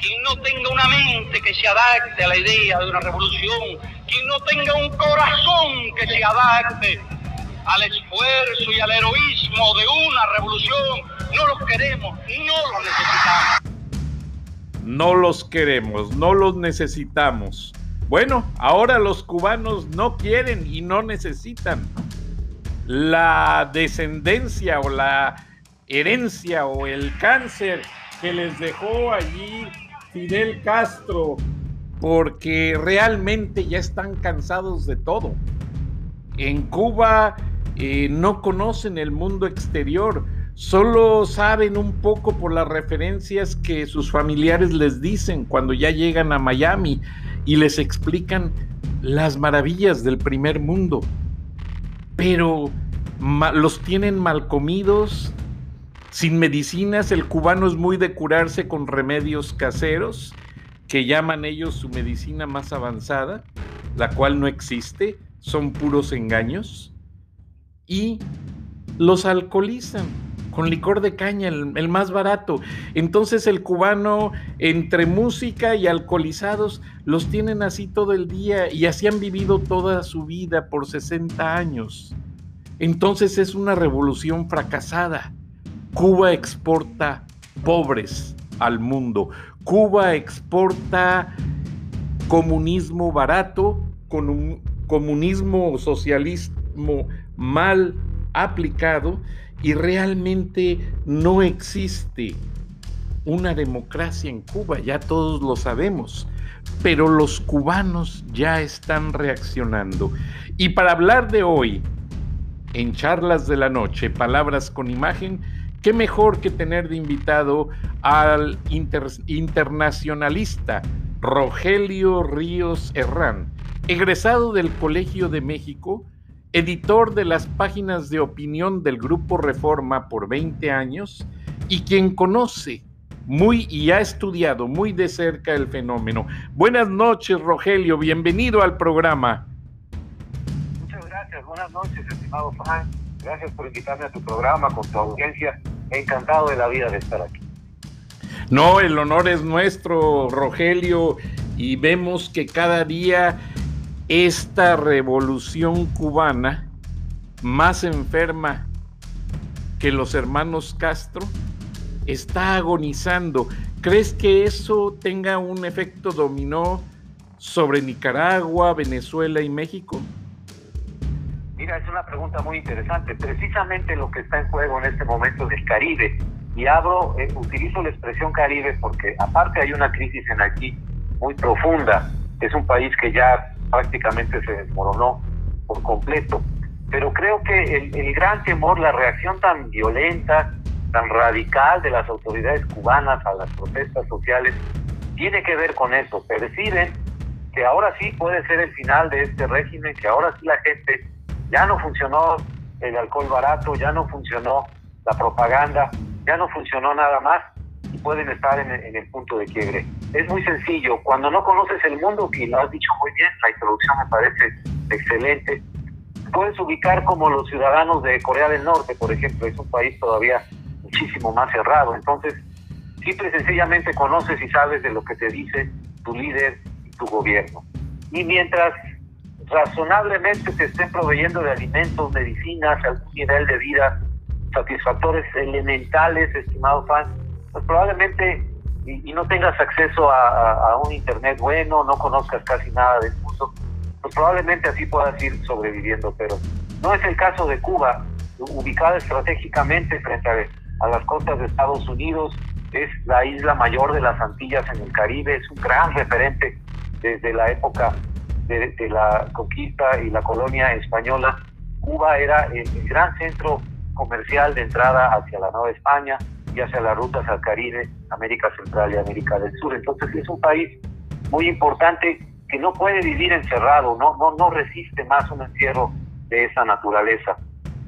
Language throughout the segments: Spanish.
Quien no tenga una mente que se adapte a la idea de una revolución, quien no tenga un corazón que se adapte al esfuerzo y al heroísmo de una revolución, no los queremos no los necesitamos. No los queremos, no los necesitamos. Bueno, ahora los cubanos no quieren y no necesitan. La descendencia o la herencia o el cáncer que les dejó allí Fidel Castro, porque realmente ya están cansados de todo. En Cuba eh, no conocen el mundo exterior, solo saben un poco por las referencias que sus familiares les dicen cuando ya llegan a Miami y les explican las maravillas del primer mundo. Pero los tienen mal comidos, sin medicinas, el cubano es muy de curarse con remedios caseros, que llaman ellos su medicina más avanzada, la cual no existe, son puros engaños, y los alcoholizan con licor de caña, el, más barato. Entonces el cubano, entre música y alcoholizados, los tienen así todo el día y así han vivido toda su vida por 60 años. Entonces es una revolución fracasada. Cuba exporta pobres al mundo. Cuba exporta comunismo barato, con un comunismo socialismo mal aplicado y realmente no existe una democracia en Cuba, ya todos lo sabemos, pero los cubanos ya están reaccionando. Y para hablar de hoy, en charlas de la noche, palabras con imagen, qué mejor que tener de invitado al internacionalista Rogelio Ríos Herrán, egresado del Colegio de México, editor de las páginas de opinión del Grupo Reforma por 20 años y quien conoce muy y ha estudiado muy de cerca el fenómeno. Buenas noches, Rogelio, bienvenido al programa. Muchas gracias, buenas noches, estimado Frank. Gracias por invitarme a tu programa con tu audiencia. Encantado de la vida de estar aquí. No, el honor es nuestro, Rogelio, y vemos que cada día esta revolución cubana, más enferma que los hermanos Castro, está agonizando. ¿Crees que eso tenga un efecto dominó sobre Nicaragua, Venezuela y México? Mira, es una pregunta muy interesante. Precisamente lo que está en juego en este momento es el Caribe. Y abro, eh, utilizo la expresión Caribe porque aparte hay una crisis en aquí muy profunda. Es un país que ya prácticamente se desmoronó por completo. Pero creo que el, el gran temor, la reacción tan violenta, tan radical de las autoridades cubanas a las protestas sociales, tiene que ver con eso. Perciben que ahora sí puede ser el final de este régimen, que ahora sí la gente ya no funcionó el alcohol barato, ya no funcionó la propaganda, ya no funcionó nada más y pueden estar en, el punto de quiebre. Es muy sencillo, cuando no conoces el mundo, y lo has dicho muy bien, la introducción me parece excelente, puedes ubicar como los ciudadanos de Corea del Norte, por ejemplo, es un país todavía muchísimo más cerrado, entonces simple y sencillamente conoces y sabes de lo que te dice tu líder y tu gobierno. Y mientras razonablemente te estén proveyendo de alimentos, medicinas, algún nivel de vida satisfactores elementales, estimado fan, pues probablemente y, no tengas acceso a, un internet bueno, no conozcas casi nada del mundo, pues probablemente así puedas ir sobreviviendo, pero no es el caso de Cuba, ubicada estratégicamente frente a, las costas de Estados Unidos, es la isla mayor de las Antillas en el Caribe, es un gran referente desde la época de, la conquista y la colonia española. Cuba era el gran centro comercial de entrada hacia la Nueva España, y hacia las rutas al Caribe, América Central y América del Sur. Entonces es un país muy importante que no puede vivir encerrado, no, no, no resiste más un encierro de esa naturaleza.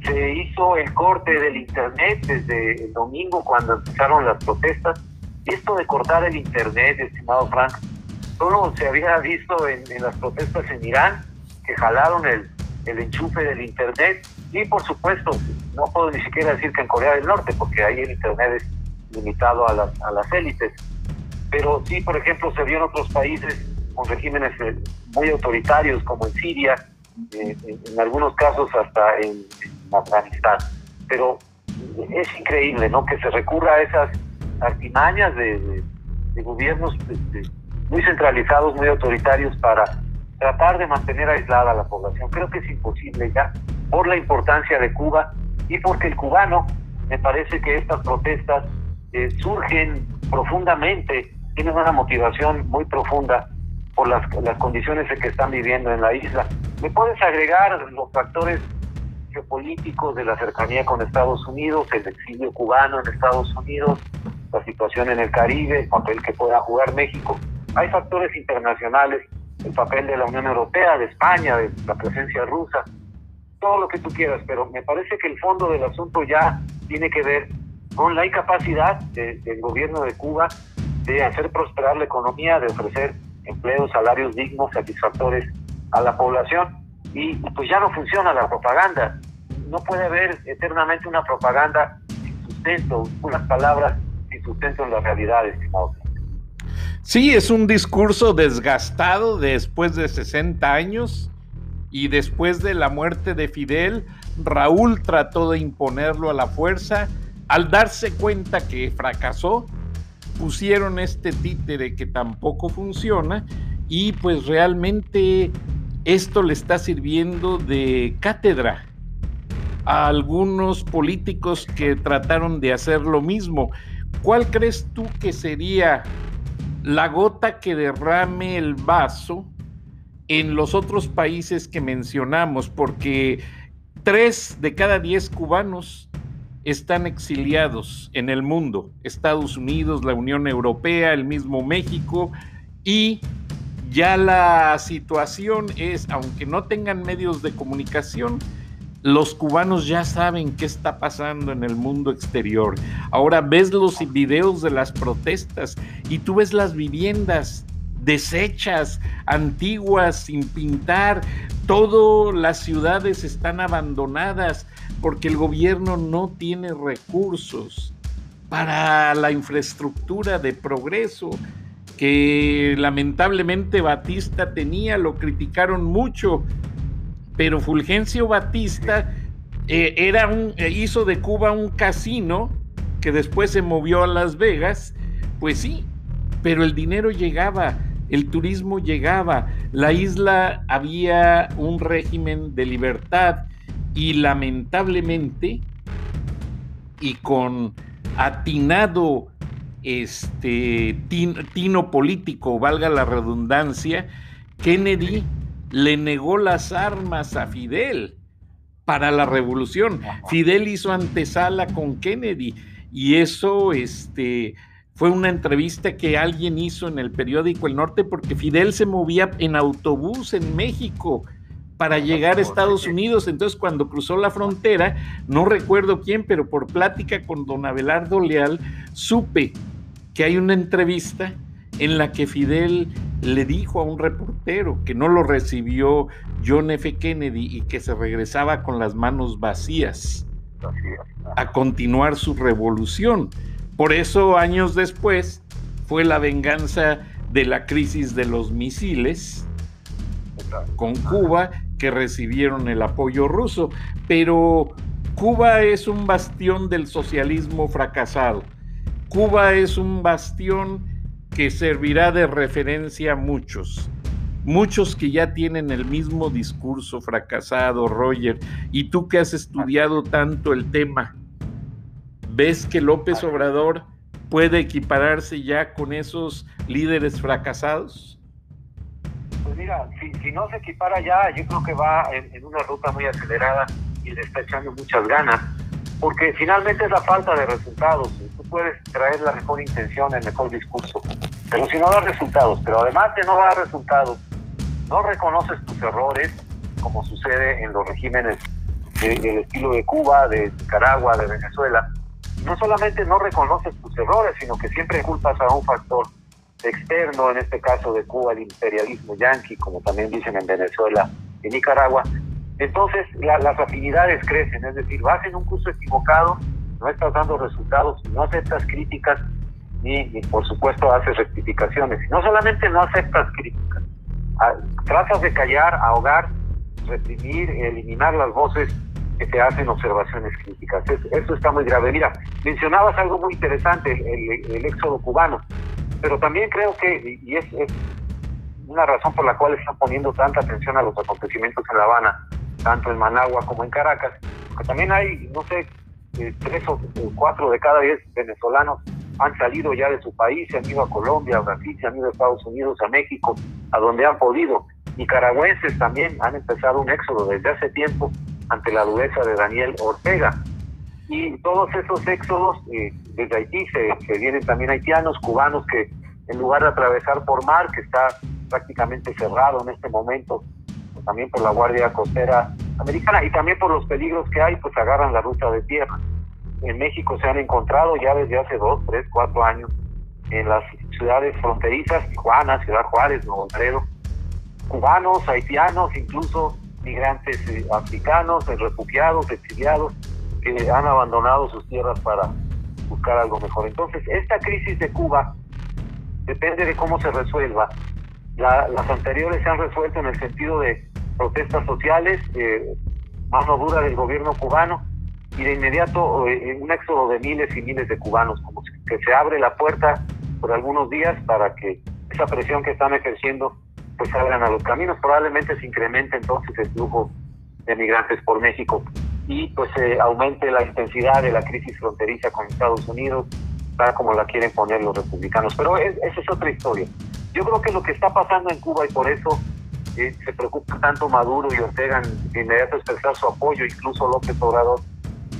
Se hizo el corte del Internet desde el domingo cuando empezaron las protestas. Esto de cortar el Internet, estimado Frank, solo se había visto en, las protestas en Irán, que jalaron el, el enchufe del Internet y por supuesto, no puedo ni siquiera decir que en Corea del Norte, porque ahí el Internet es limitado a las, a las élites. Pero sí, por ejemplo, se vio en otros países con regímenes eh, muy autoritarios, como en Siria, eh, en, algunos casos hasta en, Afganistán. Pero es increíble, ¿no? Que se recurra a esas artimañas de, de gobiernos muy centralizados, muy autoritarios para tratar de mantener aislada a la población. Creo que es imposible ya por la importancia de Cuba y porque el cubano, me parece que estas protestas eh, surgen profundamente, tienen una motivación muy profunda por las, las condiciones en que están viviendo en la isla. ¿Me puedes agregar los factores geopolíticos de la cercanía con Estados Unidos, el exilio cubano en Estados Unidos, la situación en el Caribe, el papel que pueda jugar México? Hay factores internacionales el papel de la Unión Europea, de España, de la presencia rusa, todo lo que tú quieras, pero me parece que el fondo del asunto ya tiene que ver con la incapacidad del gobierno de Cuba de hacer prosperar la economía, de ofrecer empleos, salarios dignos, satisfactores a la población. Y pues ya no funciona la propaganda. No puede haber eternamente una propaganda sin sustento, unas palabras sin sustento en la realidad, estimado. Sí, es un discurso desgastado después de 60 años y después de la muerte de Fidel, Raúl trató de imponerlo a la fuerza. Al darse cuenta que fracasó, pusieron este títere que tampoco funciona y pues realmente esto le está sirviendo de cátedra a algunos políticos que trataron de hacer lo mismo. ¿Cuál crees tú que sería la gota que derrame el vaso en los otros países que mencionamos, porque tres de cada diez cubanos están exiliados en el mundo, Estados Unidos, la Unión Europea, el mismo México, y ya la situación es, aunque no tengan medios de comunicación, los cubanos ya saben qué está pasando en el mundo exterior. Ahora ves los videos de las protestas y tú ves las viviendas deshechas, antiguas, sin pintar. Todas las ciudades están abandonadas porque el gobierno no tiene recursos para la infraestructura de progreso que lamentablemente Batista tenía, lo criticaron mucho pero Fulgencio Batista eh, era un, eh, hizo de Cuba un casino que después se movió a Las Vegas, pues sí, pero el dinero llegaba, el turismo llegaba, la isla había un régimen de libertad y lamentablemente y con atinado este tino político, valga la redundancia, Kennedy le negó las armas a Fidel para la revolución. Fidel hizo antesala con Kennedy y eso este, fue una entrevista que alguien hizo en el periódico El Norte porque Fidel se movía en autobús en México para llegar a Estados Unidos. Entonces, cuando cruzó la frontera, no recuerdo quién, pero por plática con don Abelardo Leal, supe que hay una entrevista en la que Fidel le dijo a un reportero que no lo recibió John F. Kennedy y que se regresaba con las manos vacías a continuar su revolución. Por eso años después fue la venganza de la crisis de los misiles con Cuba que recibieron el apoyo ruso. Pero Cuba es un bastión del socialismo fracasado. Cuba es un bastión que servirá de referencia a muchos. Muchos que ya tienen el mismo discurso fracasado, Roger. Y tú que has estudiado tanto el tema, ¿ves que López Obrador puede equipararse ya con esos líderes fracasados? Pues mira, si, no se equipara ya, yo creo que va en, una ruta muy acelerada y le está echando muchas ganas, porque finalmente es la falta de resultados. Puedes traer la mejor intención, el mejor discurso, pero si no da resultados, pero además de no dar resultados, no reconoces tus errores, como sucede en los regímenes del estilo de Cuba, de Nicaragua, de Venezuela, no solamente no reconoces tus errores, sino que siempre culpas a un factor externo, en este caso de Cuba, el imperialismo yanqui, como también dicen en Venezuela y Nicaragua. Entonces las afinidades crecen, es decir, vas en un curso equivocado, no estás dando resultados, no aceptas críticas ni, por supuesto haces rectificaciones. No solamente no aceptas críticas, tratas de callar, ahogar, reprimir, eliminar las voces que te hacen observaciones críticas. Eso, está muy grave. Mira, mencionabas algo muy interesante, el, éxodo cubano, pero también creo que, y es, una razón por la cual están poniendo tanta atención a los acontecimientos en La Habana, tanto en Managua como en Caracas, que también hay, no sé, eh, tres o cuatro de cada diez venezolanos han salido ya de su país, se han ido a Colombia, a Brasil, se han ido a Estados Unidos, a México, a donde han podido. Nicaragüenses también han empezado un éxodo desde hace tiempo ante la dureza de Daniel Ortega. Y todos esos éxodos eh, desde Haití se, vienen también haitianos, cubanos que en lugar de atravesar por mar, que está prácticamente cerrado en este momento, también por la Guardia Costera Americana y también por los peligros que hay, pues agarran la ruta de tierra. En México se han encontrado ya desde hace dos, tres, cuatro años en las ciudades fronterizas, Tijuana, Ciudad Juárez, Nuevo Laredo, cubanos, haitianos, incluso migrantes eh, africanos, eh, refugiados, exiliados, que han abandonado sus tierras para buscar algo mejor. Entonces, esta crisis de Cuba depende de cómo se resuelva. las anteriores se han resuelto en el sentido de protestas sociales, eh, mano dura del gobierno cubano y de inmediato eh, un éxodo de miles y miles de cubanos, como que se abre la puerta por algunos días para que esa presión que están ejerciendo pues salgan a los caminos. Probablemente se incremente entonces el flujo de migrantes por México y pues se aumente la intensidad de la crisis fronteriza con Estados Unidos, tal como la quieren poner los republicanos. Pero esa es otra historia. Yo creo que lo que está pasando en Cuba y por eso eh, se preocupa tanto Maduro y Ortega en inmediato expresar su apoyo, incluso López Obrador,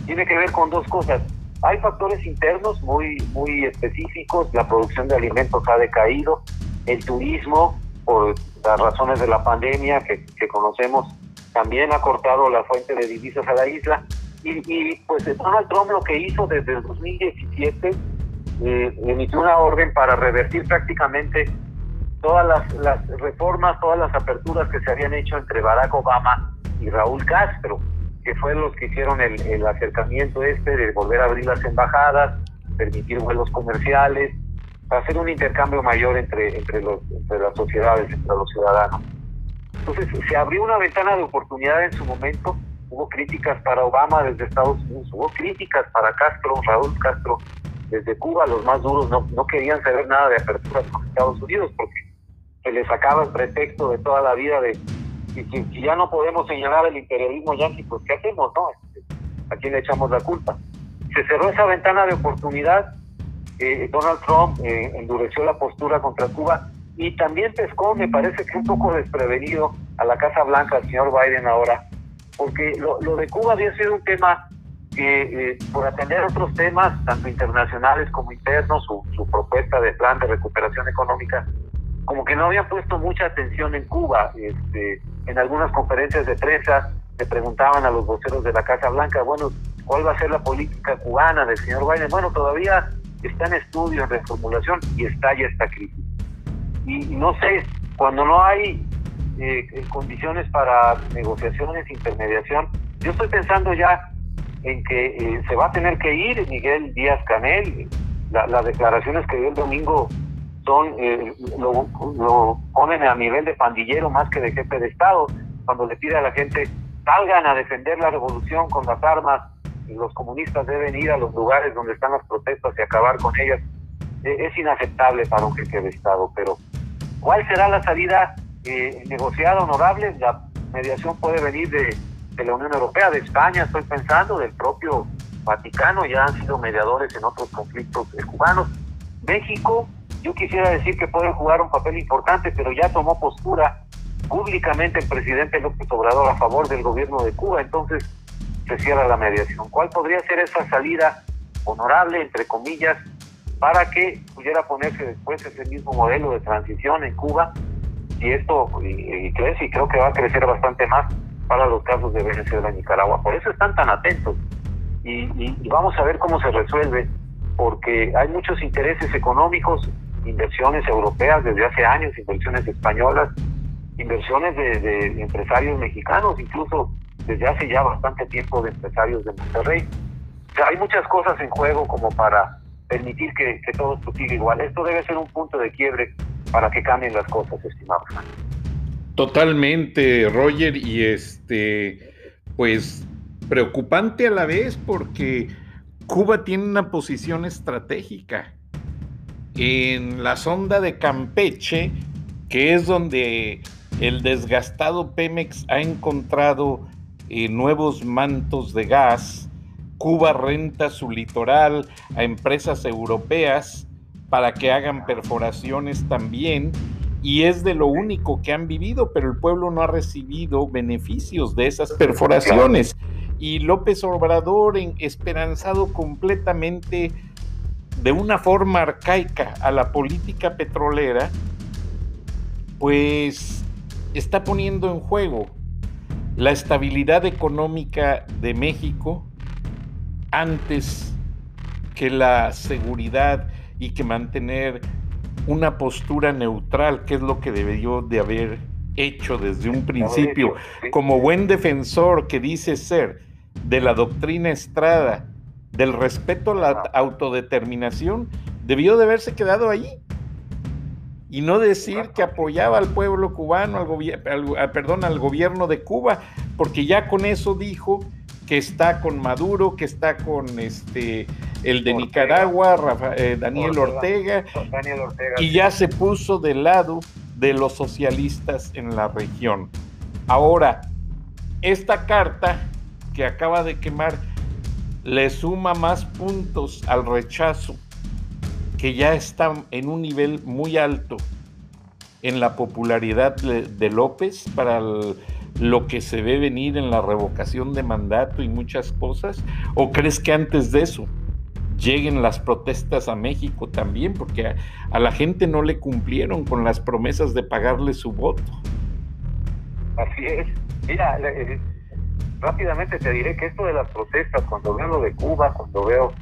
tiene que ver con dos cosas. Hay factores internos muy, muy específicos, la producción de alimentos ha decaído, el turismo por las razones de la pandemia que, conocemos, también ha cortado la fuente de divisas a la isla. Y, pues Donald Trump lo que hizo desde el 2017, eh, emitió una orden para revertir prácticamente todas las, reformas, todas las aperturas que se habían hecho entre Barack Obama y Raúl Castro, que fueron los que hicieron el, el acercamiento este de volver a abrir las embajadas, permitir vuelos comerciales, hacer un intercambio mayor entre, entre, los, las sociedades, entre los ciudadanos. Entonces, se abrió una ventana de oportunidad en su momento, hubo críticas para Obama desde Estados Unidos, hubo críticas para Castro, Raúl Castro, desde Cuba, los más duros no, no querían saber nada de aperturas con Estados Unidos porque se les sacaba el pretexto de toda la vida de si, ya no podemos señalar el imperialismo yanqui, pues ¿qué hacemos? no este, ¿A quién le echamos la culpa? Se cerró esa ventana de oportunidad eh, Donald Trump eh, endureció la postura contra Cuba y también pescó, me parece que un poco desprevenido, a la Casa Blanca, al señor Biden ahora, porque lo, de Cuba había sido un tema que, eh, por atender otros temas, tanto internacionales como internos, su, su propuesta de plan de recuperación económica, como que no había puesto mucha atención en Cuba. Este, en algunas conferencias de prensa le preguntaban a los voceros de la Casa Blanca, bueno, ¿cuál va a ser la política cubana del señor Biden? Bueno, todavía está en estudio, en reformulación y está ya esta crisis. Y no sé, cuando no hay eh, condiciones para negociaciones, intermediación, yo estoy pensando ya en que eh, se va a tener que ir Miguel Díaz Canel. las declaraciones que dio el domingo son eh, lo, lo, ponen a nivel de pandillero más que de jefe de Estado, cuando le pide a la gente salgan a defender la revolución con las armas los comunistas deben ir a los lugares donde están las protestas y acabar con ellas, e, es inaceptable para un jefe de Estado. Pero, ¿cuál será la salida eh, negociada honorable? La mediación puede venir de, de la Unión Europea, de España, estoy pensando, del propio Vaticano, ya han sido mediadores en otros conflictos cubanos. México, yo quisiera decir que puede jugar un papel importante, pero ya tomó postura públicamente el presidente López Obrador a favor del gobierno de Cuba, entonces se cierra la mediación. ¿Cuál podría ser esa salida honorable, entre comillas, para que pudiera ponerse después ese mismo modelo de transición en Cuba? Y esto y, crece y creo que va a crecer bastante más para los casos de Venezuela y Nicaragua. Por eso están tan atentos y, y vamos a ver cómo se resuelve, porque hay muchos intereses económicos, inversiones europeas desde hace años, inversiones españolas, inversiones de, empresarios mexicanos, incluso desde hace ya bastante tiempo de empresarios de Monterrey. O sea, hay muchas cosas en juego como para permitir que, todo esto igual. Esto debe ser un punto de quiebre para que cambien las cosas, estimado Totalmente, Roger, y este, pues preocupante a la vez porque Cuba tiene una posición estratégica. En la sonda de Campeche, que es donde el desgastado Pemex ha encontrado eh, nuevos mantos de gas. Cuba renta su litoral a empresas europeas para que hagan perforaciones también y es de lo único que han vivido, pero el pueblo no ha recibido beneficios de esas perforaciones. Y López Obrador, esperanzado completamente de una forma arcaica a la política petrolera, pues está poniendo en juego la estabilidad económica de México antes que la seguridad y que mantener una postura neutral, que es lo que debió de haber hecho desde un principio, como buen defensor que dice ser de la doctrina Estrada, del respeto a la autodeterminación, debió de haberse quedado allí y no decir que apoyaba al pueblo cubano, al, perdón, al gobierno de Cuba, porque ya con eso dijo que está con Maduro, que está con este el de Nicaragua, eh, Daniel, Ortega, y ya se puso del lado de los socialistas en la región. Ahora, esta carta que acaba de quemar le suma más puntos al rechazo que ya está en un nivel muy alto en la popularidad de, López para lo que se ve venir en la revocación de mandato y muchas cosas? ¿O crees que antes de eso lleguen las protestas a México también? Porque a, la gente no le cumplieron con las promesas de pagarle su voto. Así es. Mira, eh, rápidamente te diré que esto de las protestas, cuando veo lo de Cuba, cuando veo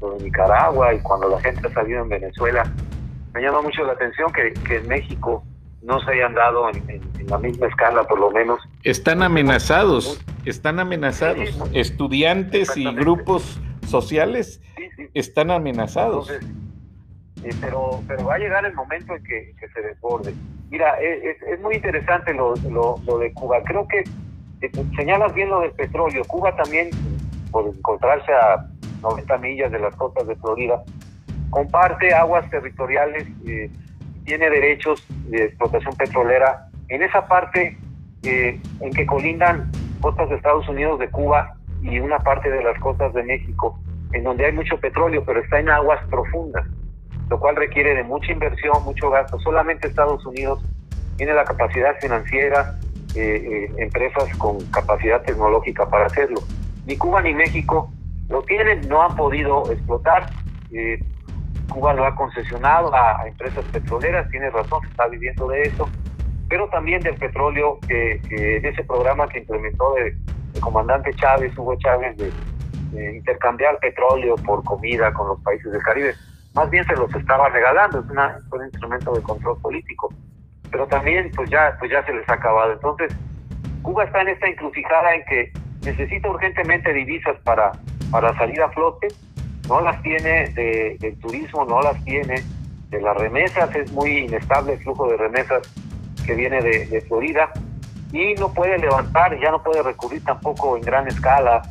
de Nicaragua y cuando la gente ha salido en Venezuela, me llama mucho la atención que, en México no se hayan dado en, la misma escala, por lo menos. Están amenazados, están amenazados. Estudiantes y grupos sociales están amenazados. Eh, pero, pero va a llegar el momento en que, se desborde. Mira, es, es muy interesante lo, lo, lo, de Cuba. Creo que señalas bien lo del petróleo. Cuba también, por encontrarse a 90 millas de las costas de Florida, comparte aguas territoriales, eh, tiene derechos de explotación petrolera. En esa parte eh, en que colindan costas de Estados Unidos, de Cuba y una parte de las costas de México, en donde hay mucho petróleo, pero está en aguas profundas, lo cual requiere de mucha inversión, mucho gasto. Solamente Estados Unidos tiene la capacidad financiera, eh, empresas con capacidad tecnológica para hacerlo. Ni Cuba ni México lo tienen, no han podido explotar. Eh, Cuba lo ha concesionado a, empresas petroleras, tiene razón, se está viviendo de eso, pero también del petróleo, que, de ese programa que implementó el, comandante Chávez, Hugo Chávez, de, intercambiar petróleo por comida con los países del Caribe. Más bien se los estaba regalando, es, una, un instrumento de control político, pero también pues ya, pues ya se les ha acabado. Entonces, Cuba está en esta encrucijada en que necesita urgentemente divisas para para salir a flote, no las tiene de, del turismo, no las tiene de las remesas, es muy inestable el flujo de remesas que viene de, Florida y no puede levantar, ya no puede recurrir tampoco en gran escala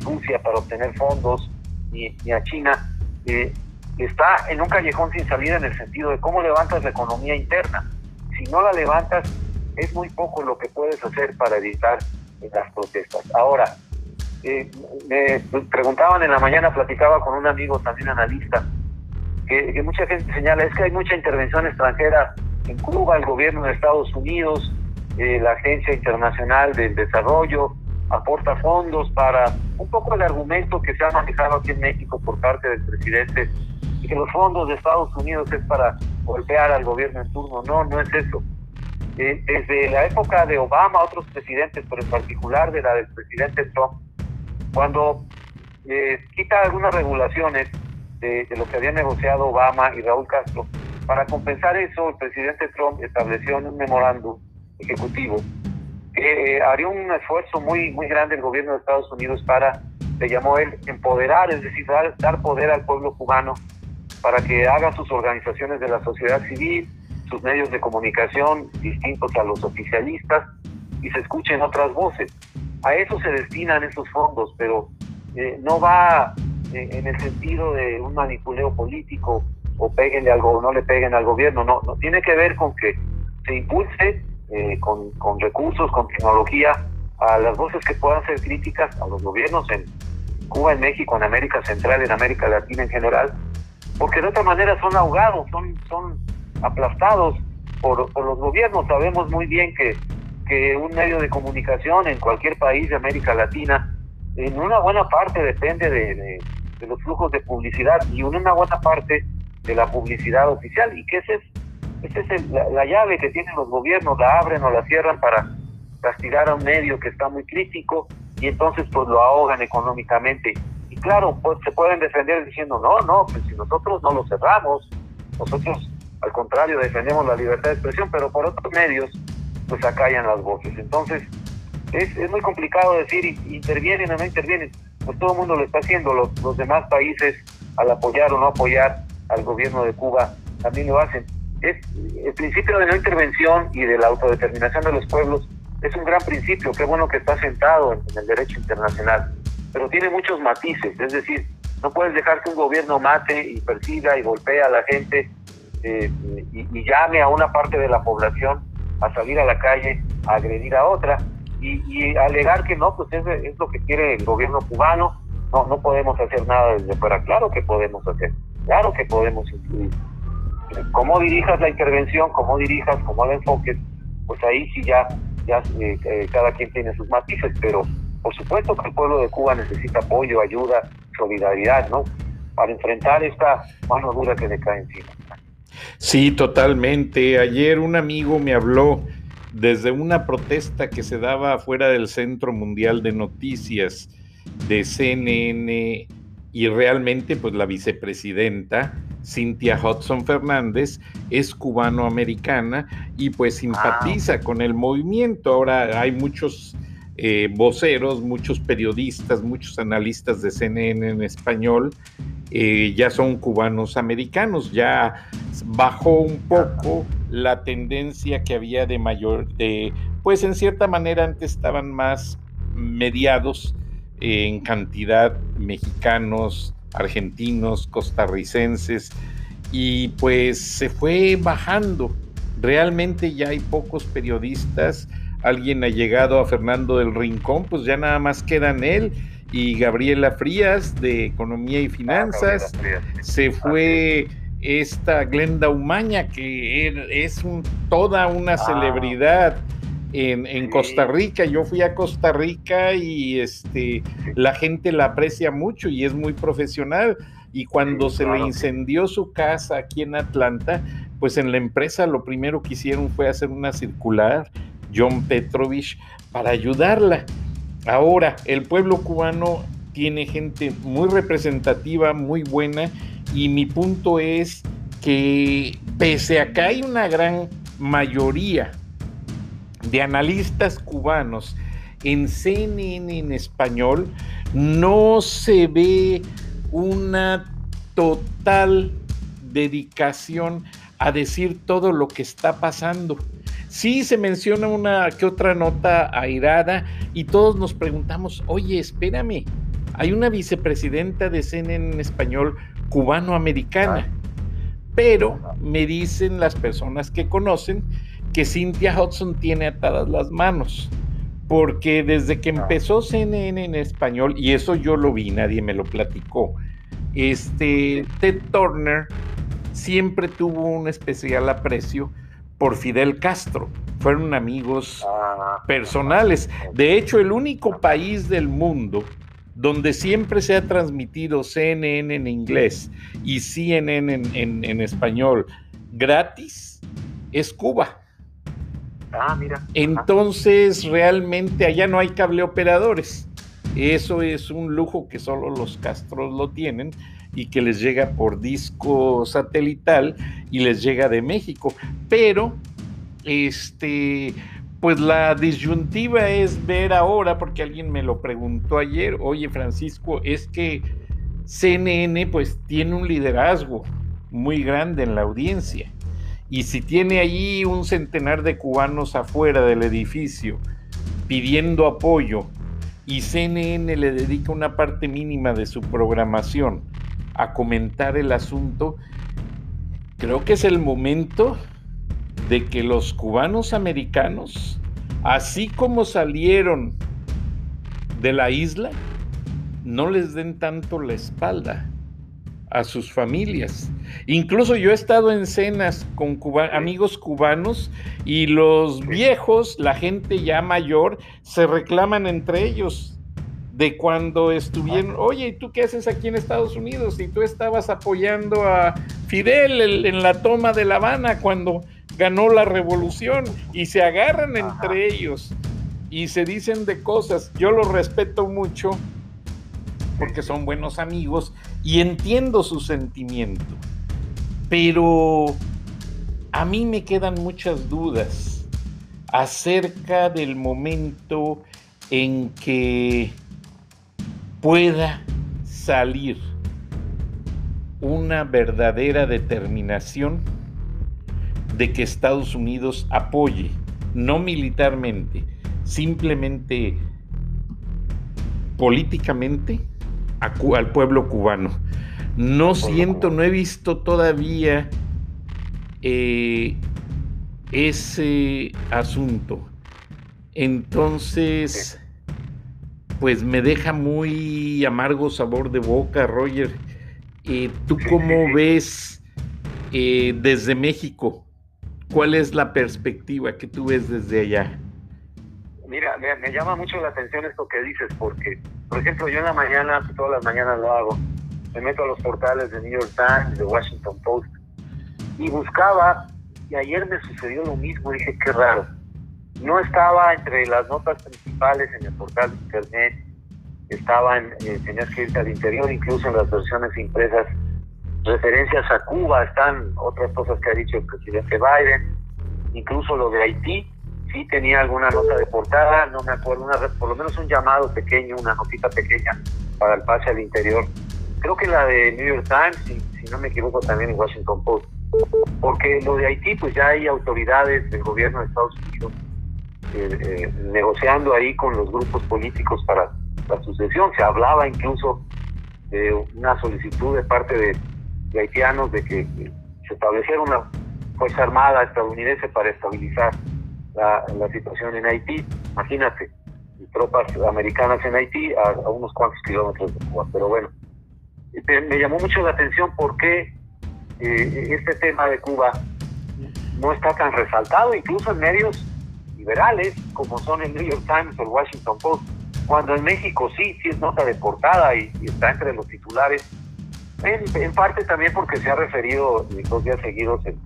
Rusia para obtener fondos, ni, ni a China, eh, está en un callejón sin salida en el sentido de cómo levantas la economía interna. Si no la levantas, es muy poco lo que puedes hacer para evitar las protestas. Ahora, eh, me preguntaban en la mañana, platicaba con un amigo también analista, que, mucha gente señala, es que hay mucha intervención extranjera en Cuba, el gobierno de Estados Unidos, eh, la Agencia Internacional del Desarrollo, aporta fondos para un poco el argumento que se ha manejado aquí en México por parte del presidente, que los fondos de Estados Unidos es para golpear al gobierno en turno. No, no es eso. Eh, desde la época de Obama, otros presidentes, pero en particular de la del presidente Trump, cuando eh, quita algunas regulaciones de, lo que había negociado Obama y Raúl Castro, para compensar eso, el presidente Trump estableció en un memorándum ejecutivo que eh, haría un esfuerzo muy, muy grande el gobierno de Estados Unidos para, le llamó él, empoderar, es decir, dar, poder al pueblo cubano para que haga sus organizaciones de la sociedad civil, sus medios de comunicación distintos a los oficialistas y se escuchen otras voces. A eso se destinan esos fondos, pero eh, no va eh, en el sentido de un manipuleo político o peguenle algo o no le peguen al gobierno, no, no tiene que ver con que se impulse eh, con, con recursos, con tecnología, a las voces que puedan ser críticas a los gobiernos en Cuba, en México, en América Central, en América Latina en general, porque de otra manera son ahogados, son, son aplastados por, los gobiernos. Sabemos muy bien que, que un medio de comunicación en cualquier país de América Latina, en una buena parte depende de, de, los flujos de publicidad y en una buena parte de la publicidad oficial. ¿Y qué es eso? Esa es la, llave que tienen los gobiernos, la abren o la cierran para castigar a un medio que está muy crítico y entonces pues lo ahogan económicamente. Claro, pues se pueden defender diciendo, no, no, pues si nosotros no lo cerramos, nosotros al contrario defendemos la libertad de expresión, pero por otros medios pues acallan las voces. Entonces es, muy complicado decir intervienen o no intervienen, pues todo el mundo lo está haciendo, los, los demás países al apoyar o no apoyar al gobierno de Cuba también lo hacen es el principio de no intervención y de la autodeterminación de los pueblos es un gran principio, qué bueno que está sentado en, el derecho internacional, pero tiene muchos matices, es decir, no puedes dejar que un gobierno mate y persiga y golpee a la gente eh, y, llame a una parte de la población a salir a la calle a agredir a otra y, alegar que no, pues es, lo que quiere el gobierno cubano, no, no podemos hacer nada desde fuera, claro que podemos hacer, claro que podemos influir. Cómo dirijas la intervención, cómo dirijas, cómo la enfoques, pues ahí sí ya, ya eh, eh, cada quien tiene sus matices, pero por supuesto que el pueblo de Cuba necesita apoyo, ayuda, solidaridad, ¿no? Para enfrentar esta mano dura que le cae encima. Sí, totalmente. Ayer un amigo me habló desde una protesta que se daba fuera del Centro Mundial de Noticias de CNN y realmente pues la vicepresidenta Cynthia Hudson Fernández es cubano-americana y pues ah. simpatiza con el movimiento. Ahora hay muchos eh, voceros, muchos periodistas, muchos analistas de CNN en español, eh, ya son cubanos americanos, ya bajó un poco la tendencia que había de mayor, de, pues en cierta manera antes estaban más mediados en cantidad mexicanos, argentinos, costarricenses, y pues se fue bajando. Realmente ya hay pocos periodistas. Alguien ha llegado a Fernando del Rincón, pues ya nada más quedan él y Gabriela Frías de Economía y ah, Finanzas. se fue esta Glenda Umaña, que er, es toda una ah. celebridad en, Costa Rica. Yo fui a Costa Rica y este, la gente la aprecia mucho y es muy profesional. Y cuando se le incendió su casa aquí en Atlanta, pues en la empresa lo primero que hicieron fue hacer una circular, John Petrovich, para ayudarla. Ahora, el pueblo cubano tiene gente muy representativa, muy buena, y mi punto es que pese a que hay una gran mayoría de analistas cubanos en CNN en español, no se ve una total dedicación a decir todo lo que está pasando. Sí se menciona una que otra nota airada y todos nos preguntamos, oye, espérame, hay una vicepresidenta de CNN en español cubano-americana. Pero me dicen las personas que conocen que Cynthia Hudson tiene atadas las manos. Porque desde que empezó CNN en español, y eso yo lo vi, nadie me lo platicó, este Ted Turner siempre tuvo un especial aprecio por Fidel Castro. Fueron amigos ah. personales. De hecho, el único país del mundo donde siempre se ha transmitido CNN en inglés y CNN en, español gratis, es Cuba. Ah, mira. Entonces, realmente allá no hay cable operadores. Eso es un lujo que solo los Castros lo tienen y que les llega por disco satelital y les llega de México. Pero, este, pues la disyuntiva es ver ahora, porque alguien me lo preguntó ayer, oye Francisco, es que CNN pues tiene un liderazgo muy grande en la audiencia. Y si tiene allí un centenar de cubanos afuera del edificio pidiendo apoyo y CNN le dedica una parte mínima de su programación a comentar el asunto, creo que es el momento de que los cubanos americanos, así como salieron de la isla, no les den tanto la espalda a sus familias. Incluso yo he estado en cenas con amigos cubanos y los viejos, la gente ya mayor, se reclaman entre ellos de cuando estuvieron, oye, ¿y tú qué haces aquí en Estados Unidos? Y tú estabas apoyando a Fidel en la toma de La Habana cuando ganó la revolución y se agarran entre ellos y se dicen de cosas. Yo los respeto mucho porque son buenos amigos y entiendo su sentimiento. Pero a mí me quedan muchas dudas acerca del momento en que pueda salir una verdadera determinación de que Estados Unidos apoye, no militarmente, simplemente políticamente al pueblo cubano. No siento, no he visto todavía eh, ese asunto. Entonces, pues me deja muy amargo sabor de boca, Roger. Eh, ¿Tú cómo ves eh, desde México ¿Cuál es la perspectiva que tú ves desde allá? Mira, me, llama mucho la atención esto que dices, porque, por ejemplo, yo en la mañana, todas las mañanas lo hago, me meto a los portales de New York Times, de Washington Post, y buscaba, y ayer me sucedió lo mismo, dije, qué raro. No estaba entre las notas principales en el portal de Internet, estaba en, eh, tenías que irte al interior, incluso en las versiones impresas referencias a Cuba, están otras cosas que ha dicho el presidente Biden, incluso lo de Haití, sí tenía alguna nota de portada, no me acuerdo, una, por lo menos un llamado pequeño, una notita pequeña para el pase al interior. Creo que la de New York Times, si, si no me equivoco, también en Washington Post. Porque lo de Haití, pues ya hay autoridades del gobierno de Estados Unidos eh, eh, negociando ahí con los grupos políticos para la sucesión. Se hablaba incluso de una solicitud de parte de haitianos de que se estableciera una fuerza armada estadounidense para estabilizar la, situación en Haití. Imagínate, tropas americanas en Haití a, unos cuantos kilómetros de Cuba. Pero bueno, me llamó mucho la atención porque eh, este tema de Cuba no está tan resaltado, incluso en medios liberales como son el New York Times o el Washington Post, cuando en México sí, sí es nota de portada y está entre los titulares en, parte también porque se ha referido dos días seguidos el,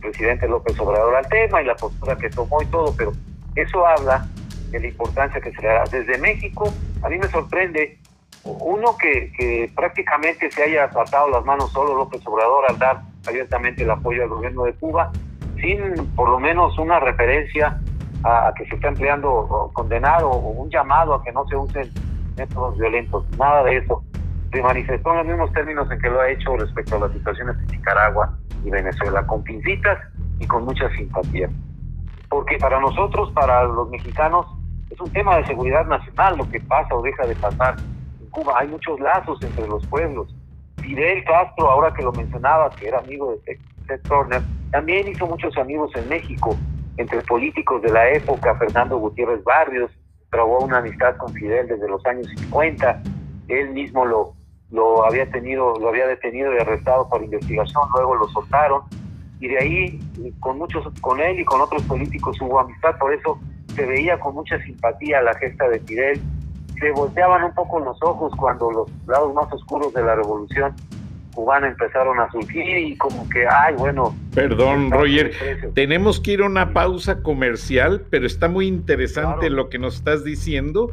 presidente López Obrador al tema y la postura que tomó y todo, pero eso habla de la importancia que se le da. Desde México, a mí me sorprende, uno, que, que prácticamente se haya tratado las manos solo López Obrador al dar abiertamente el apoyo al gobierno de Cuba, sin por lo menos una referencia a, que se está empleando condenado o un llamado a que no se usen métodos violentos, nada de eso se manifestó en los mismos términos en que lo ha hecho respecto a las situaciones de Nicaragua y Venezuela, con pincitas y con mucha simpatía. Porque para nosotros, para los mexicanos, es un tema de seguridad nacional lo que pasa o deja de pasar en Cuba, hay muchos lazos entre los pueblos. Fidel Castro, ahora que lo mencionaba, que era amigo de Ted Turner, también hizo muchos amigos en México, entre políticos de la época, Fernando Gutiérrez Barrios, trabó una amistad con Fidel desde los años 50, él mismo lo, había tenido, lo había detenido y arrestado por investigación, luego lo soltaron, y de ahí con muchos, con él y con otros políticos hubo amistad, por eso se veía con mucha simpatía la gesta de Fidel, se volteaban un poco los ojos cuando los lados más oscuros de la revolución cubana empezaron a surgir y como que, ay, bueno. Perdón, Roger, tenemos que ir a una pausa comercial, pero está muy interesante lo que nos estás diciendo.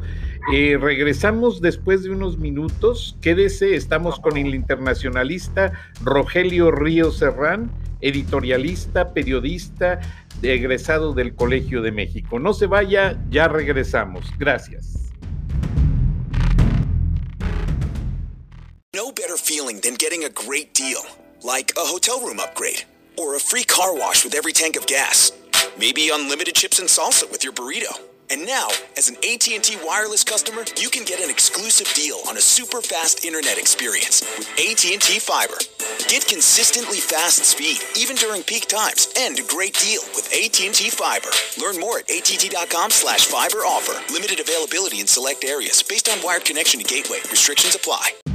Eh, regresamos después de unos minutos. Quédese, estamos con el internacionalista Rogelio Río Serrán, editorialista, periodista, egresado del Colegio de México. No se vaya, ya regresamos. Gracias. Better feeling than getting a great deal, like a hotel room upgrade, or a free car wash with every tank of gas, maybe unlimited chips and salsa with your burrito. And now, as an AT&T wireless customer, you can get an exclusive deal on a super fast internet experience with AT&T Fiber. Get consistently fast speed even during peak times and a great deal with AT&T Fiber. Learn more at att.com/fiber offer. Limited availability in select areas based on wired connection to gateway. Restrictions apply.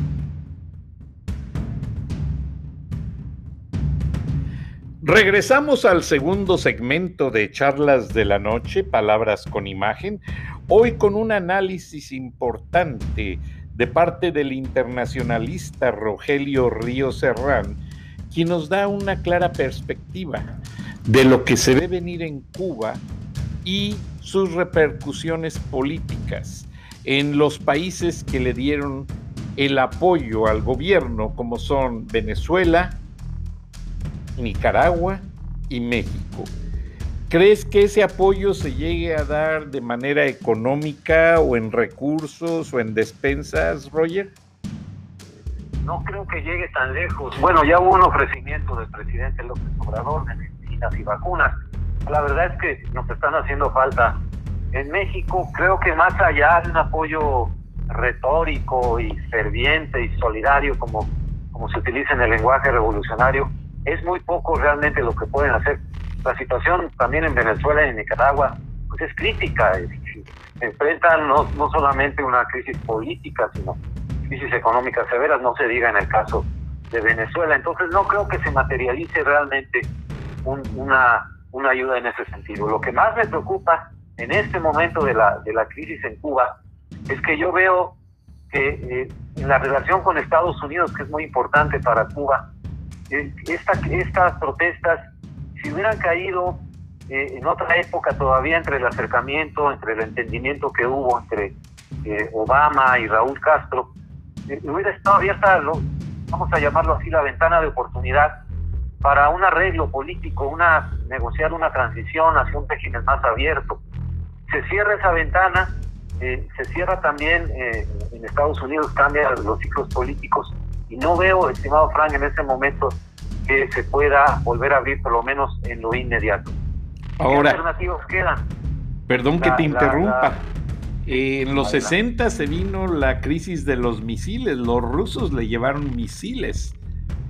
Regresamos al segundo segmento de Charlas de la Noche, Palabras con Imagen, hoy con un análisis importante de parte del internacionalista Rogelio Río Serrán, quien nos da una clara perspectiva de lo que se ve venir en Cuba y sus repercusiones políticas en los países que le dieron el apoyo al gobierno, como son Venezuela, Nicaragua y México. ¿Crees que ese apoyo se llegue a dar de manera económica o en recursos o en despensas, Roger? No creo que llegue tan lejos. Bueno, ya hubo un ofrecimiento del presidente López Obrador de medicinas y vacunas. La verdad es que nos están haciendo falta. En México creo que más allá de un apoyo retórico y ferviente y solidario como, como se utiliza en el lenguaje revolucionario, es muy poco realmente lo que pueden hacer. La situación también en Venezuela y en Nicaragua pues es crítica. enfrentan no, no solamente una crisis política, sino crisis económicas severas, no se diga en el caso de Venezuela. Entonces no creo que se materialice realmente una, una ayuda en ese sentido. Lo que más me preocupa en este momento de la, de la crisis en Cuba es que yo veo que eh, la relación con Estados Unidos, que es muy importante para Cuba, esta, estas protestas, si hubieran caído eh, en otra época todavía entre el acercamiento, entre el entendimiento que hubo entre eh, Obama y Raúl Castro, hubiera estado abierta, vamos a llamarlo así, la ventana de oportunidad para un arreglo político, una negociar una transición hacia un régimen más abierto. Se cierra esa ventana, se cierra también en Estados Unidos, cambian los ciclos políticos y no veo, estimado Frank, en este momento que se pueda volver a abrir por lo menos en lo inmediato. Ahora, ¿Qué alternativas quedan? Perdón que te interrumpa. en los 60 se vino la crisis de los misiles. Los rusos le llevaron misiles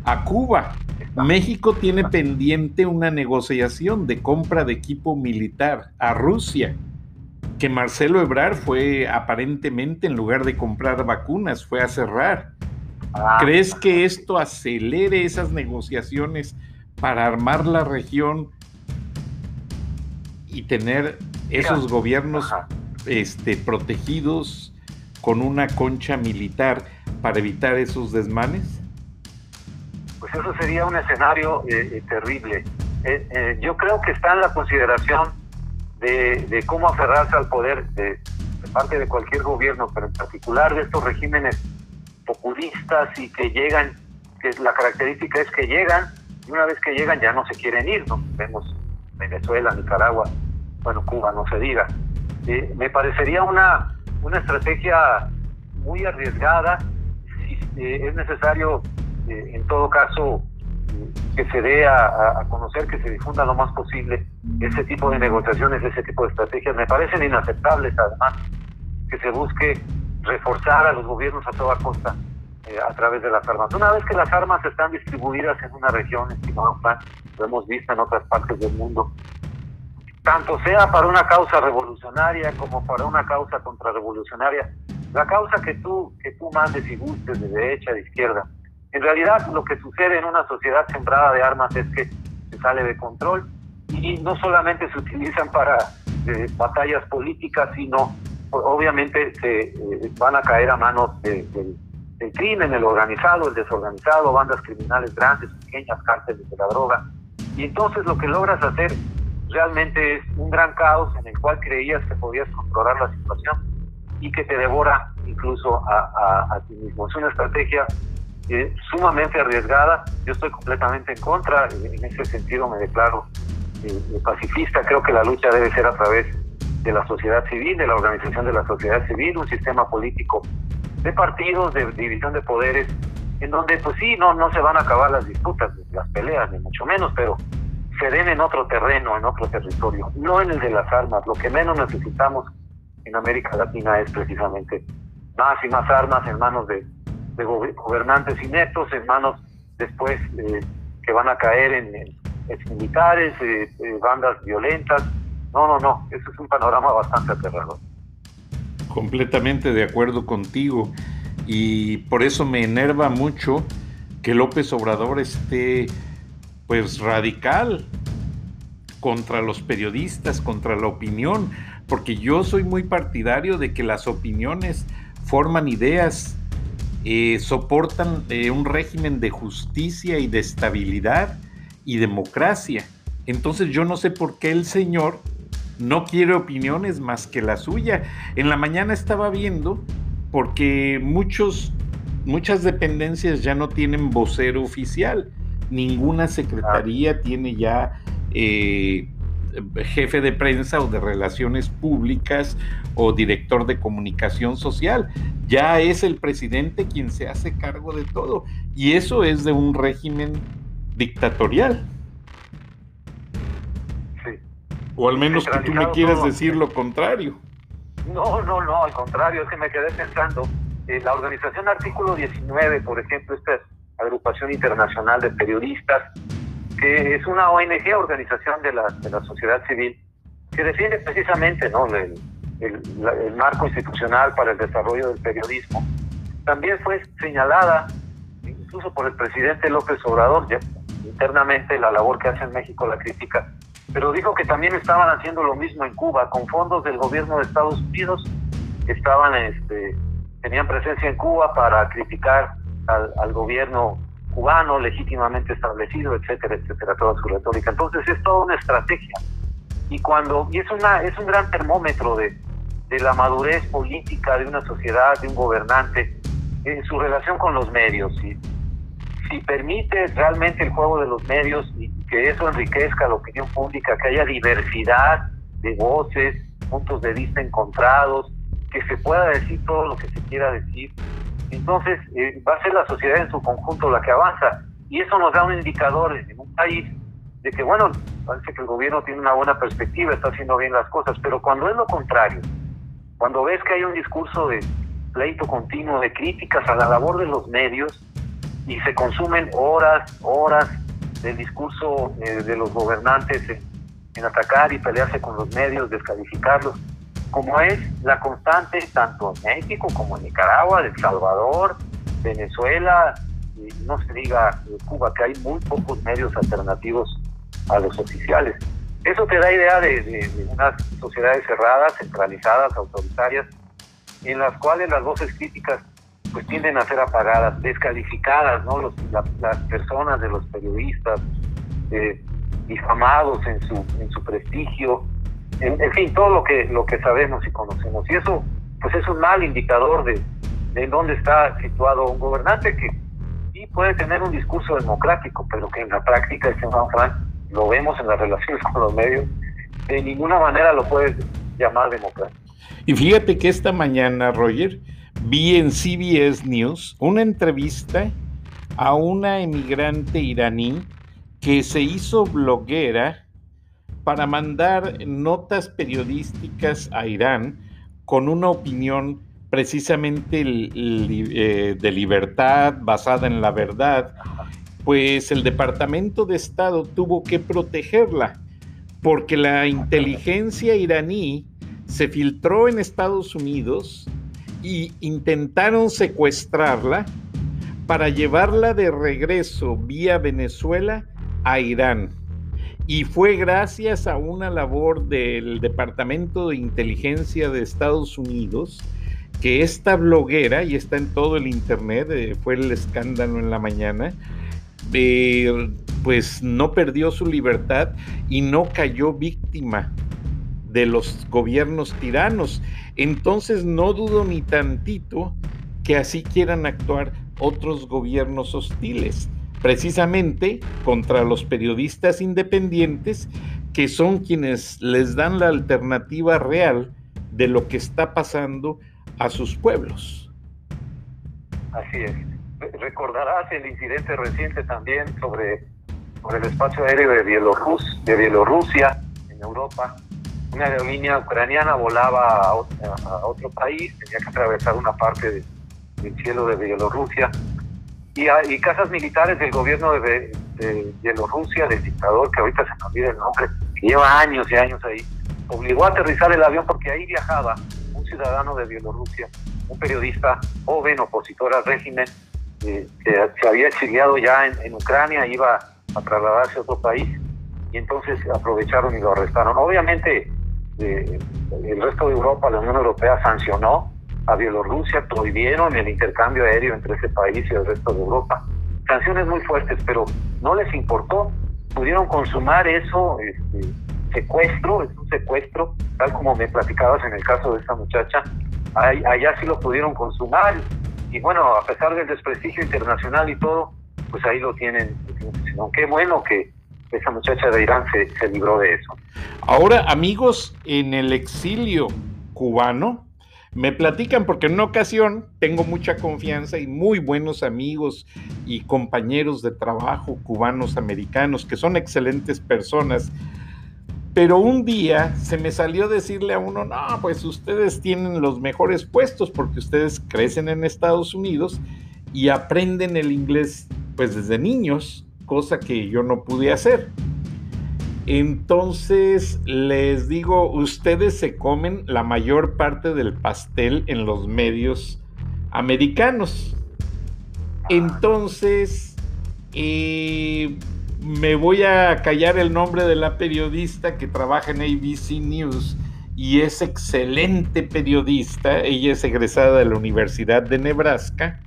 a Cuba. México tiene pendiente una negociación de compra de equipo militar a Rusia, que Marcelo Ebrard fue aparentemente, en lugar de comprar vacunas, fue a cerrar. Ah. ¿Crees que esto acelere esas negociaciones para armar la región y tener esos gobiernos este, protegidos con una concha militar para evitar esos desmanes? Pues eso sería un escenario eh, eh, terrible. Eh, yo creo que está en la consideración de, cómo aferrarse al poder de parte de cualquier gobierno, pero en particular de estos regímenes populistas y que llegan, que la característica es que llegan, y una vez que llegan ya no se quieren ir, ¿no? Vemos Venezuela, Nicaragua, bueno, Cuba, no se diga. Eh, me parecería una, una estrategia muy arriesgada, eh, es necesario, eh, en todo caso, que se dé a, conocer, que se difunda lo más posible ese tipo de negociaciones, ese tipo de estrategias. Me parecen inaceptables, además, que se busque reforzar a los gobiernos a toda costa eh, a través de las armas. Una vez que las armas están distribuidas en una región, estimado Frank, lo hemos visto en otras partes del mundo, tanto sea para una causa revolucionaria como para una causa contrarrevolucionaria, la causa que tú, que tú mandes y gustes de derecha, de izquierda, en realidad lo que sucede en una sociedad sembrada de armas es que se sale de control y no solamente se utilizan para eh, batallas políticas, sino obviamente se eh, van a caer a manos del crimen, el organizado, el desorganizado, bandas criminales grandes, pequeñas, cárteles de la droga. Y entonces lo que logras hacer realmente es un gran caos en el cual creías que podías controlar la situación y que te devora incluso a, ti mismo. Es una estrategia eh, sumamente arriesgada. Yo estoy completamente en contra. En ese sentido me declaro eh, pacifista. Creo que la lucha debe ser a través de la sociedad civil, de la organización de la sociedad civil, un sistema político de partidos, de división de poderes, en donde pues sí, no, no se van a acabar las disputas, las peleas, ni mucho menos, pero se den en otro terreno, en otro territorio, no en el de las armas. Lo que menos necesitamos en América Latina es precisamente más y más armas en manos de, gobernantes ineptos, en manos después eh, que van a caer en, militares, eh, eh, bandas violentas. No, no, no, eso es un panorama bastante aterrador. Completamente de acuerdo contigo y por eso me enerva mucho que López Obrador esté pues radical contra los periodistas, contra la opinión, porque yo soy muy partidario de que las opiniones forman ideas, eh, soportan eh, un régimen de justicia y de estabilidad y democracia. Entonces yo no sé por qué el señor no quiere opiniones más que la suya. En la mañana estaba viendo, porque muchos, muchas dependencias ya no tienen vocero oficial ninguna secretaría tiene ya eh, jefe de prensa o de relaciones públicas o director de comunicación social. Ya es el presidente quien se hace cargo de todo. Y eso es de un régimen dictatorial. O al menos que tú me quieras decir lo contrario. No, no, no, al contrario, es que me quedé pensando. Eh, la organización Artículo 19, por ejemplo, esta Agrupación Internacional de Periodistas, que es una ONG, organización de la, de la sociedad civil, que defiende precisamente ¿no? el, el, marco institucional para el desarrollo del periodismo. También fue señalada, incluso por el presidente López Obrador, ya, internamente la labor que hace en México la crítica, pero dijo que también estaban haciendo lo mismo en Cuba, con fondos del gobierno de Estados Unidos, estaban, este, tenían presencia en Cuba para criticar al, gobierno cubano legítimamente establecido, etcétera, etcétera, toda su retórica. Entonces es toda una estrategia. Y cuando y es una es un gran termómetro de, de la madurez política de una sociedad, de un gobernante, en su relación con los medios. Si, si permite realmente el juego de los medios y que eso enriquezca la opinión pública, que haya diversidad de voces, puntos de vista encontrados, que se pueda decir todo lo que se quiera decir, entonces eh, va a ser la sociedad en su conjunto la que avanza. Y eso nos da un indicador en un país de que, bueno, parece que el gobierno tiene una buena perspectiva, está haciendo bien las cosas, pero cuando es lo contrario, cuando ves que hay un discurso de pleito continuo, de críticas a la labor de los medios, y se consumen horas, horas del discurso eh, de los gobernantes en atacar y pelearse con los medios, descalificarlos, como es la constante tanto en México como en Nicaragua, El Salvador, Venezuela, y no se diga Cuba, que hay muy pocos medios alternativos a los oficiales. Eso te da idea de, unas sociedades cerradas, centralizadas, autoritarias, en las cuales las voces críticas pues tienden a ser apagadas, descalificadas, ¿no? Los, las personas de los periodistas, eh, difamados en su, en su prestigio, en, fin, todo lo que, lo que sabemos y conocemos. Y eso pues es un mal indicador de, de dónde está situado un gobernante que sí puede tener un discurso democrático, pero que en la práctica, este Frank, lo vemos en las relaciones con los medios, de ninguna manera lo puedes llamar democrático. Y fíjate que esta mañana, Roger, vi en CBS News una entrevista a una emigrante iraní que se hizo bloguera para mandar notas periodísticas a Irán con una opinión precisamente eh, de libertad basada en la verdad, pues el Departamento de Estado tuvo que protegerla porque la inteligencia iraní se filtró en Estados Unidos y intentaron secuestrarla para llevarla de regreso vía Venezuela a Irán. Y fue gracias a una labor del Departamento de Inteligencia de Estados Unidos que esta bloguera, y está en todo el Internet, eh, fue el escándalo en la mañana, eh, pues no perdió su libertad y no cayó víctima de los gobiernos tiranos. Entonces no dudo ni tantito que así quieran actuar otros gobiernos hostiles, precisamente contra los periodistas independientes que son quienes les dan la alternativa real de lo que está pasando a sus pueblos. Así es. Recordarás el incidente reciente también sobre, el espacio aéreo de, de Bielorrusia en Europa. Una aerolínea ucraniana volaba a, otro país, tenía que atravesar una parte del cielo de Bielorrusia. Y, y, casas militares del gobierno de, de, Bielorrusia, del dictador, que ahorita se me olvida el nombre, que lleva años y años ahí, obligó a aterrizar el avión porque ahí viajaba ciudadano de Bielorrusia, un periodista joven, opositor al régimen, eh, que se había exiliado ya en, Ucrania, iba a trasladarse a otro país y entonces aprovecharon y lo arrestaron. Obviamente eh, el resto de Europa, la Unión Europea sancionó a Bielorrusia, prohibieron el intercambio aéreo entre ese país y el resto de Europa. Sanciones muy fuertes, pero no les importó. Pudieron consumar eso, este, secuestro, es un secuestro, tal como me platicabas en el caso de esta muchacha, allá sí lo pudieron consumar y bueno, a pesar del desprestigio internacional y todo, pues ahí lo tienen. Qué bueno que esa muchacha de Irán se, libró de eso. Ahora, amigos, en el exilio cubano, me platican porque en una ocasión tengo mucha confianza y muy buenos amigos y compañeros de trabajo cubanos americanos que son excelentes personas pero un día se me salió decirle a uno, no, pues ustedes tienen los mejores puestos porque ustedes crecen en Estados Unidos y aprenden el inglés pues desde niños, cosa que yo no pude hacer. Entonces les digo, ustedes se comen la mayor parte del pastel en los medios americanos. Entonces, eh, me voy a callar el nombre de la periodista que trabaja en ABC News y es excelente periodista. Ella es egresada de la Universidad de Nebraska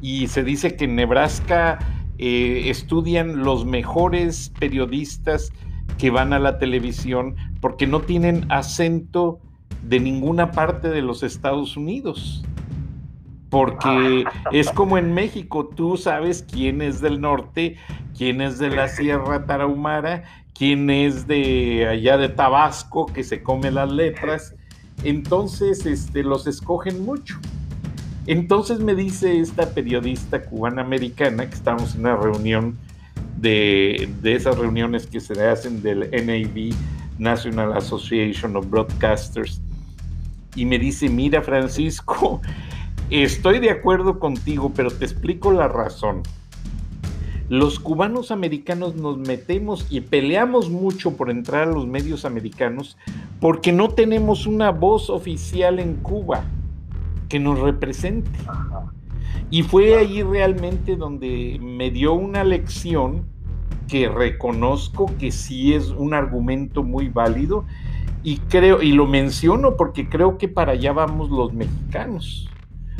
y se dice que en Nebraska eh, estudian los mejores periodistas que van a la televisión porque no tienen acento de ninguna parte de los Estados Unidos. Porque es como en México, tú sabes quién es del norte, quién es de la Sierra Tarahumara, quién es de allá de Tabasco, que se come las letras, entonces este, los escogen mucho. Entonces me dice esta periodista cubana americana, que estamos en una reunión de, de esas reuniones que se hacen del NAB, National Association of Broadcasters, y me dice, mira Francisco, Estoy de acuerdo contigo, pero te explico la razón. Los cubanos americanos nos metemos y peleamos mucho por entrar a los medios americanos porque no tenemos una voz oficial en Cuba que nos represente. Y fue ahí realmente donde me dio una lección que reconozco que sí es un argumento muy válido y creo y lo menciono porque creo que para allá vamos los mexicanos.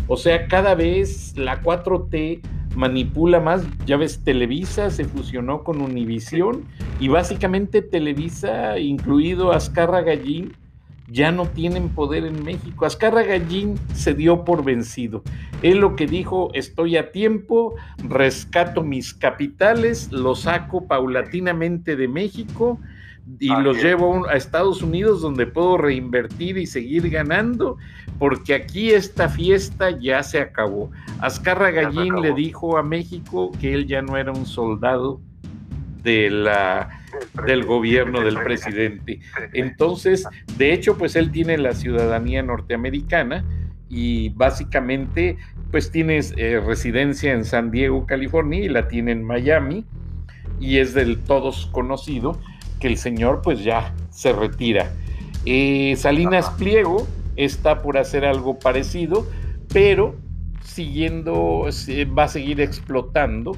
O sea, cada vez la 4T manipula más. Ya ves, Televisa se fusionó con Univisión y básicamente Televisa, incluido Azcarra Gallín, ya no tienen poder en México. Azcarra Gallín se dio por vencido. Él lo que dijo, estoy a tiempo, rescato mis capitales, los saco paulatinamente de México y los llevo a Estados Unidos donde puedo reinvertir y seguir ganando, porque aquí esta fiesta ya se acabó. Azcarra Gallín le dijo a México que él ya no era un soldado de la, del gobierno del presidente. Entonces, de hecho, pues él tiene la ciudadanía norteamericana y básicamente pues tienes eh, residencia en San Diego, California y la tiene en Miami y es del todos conocido que el señor pues ya se retira. Eh, Salinas Pliego está por hacer algo parecido, pero siguiendo, va a seguir explotando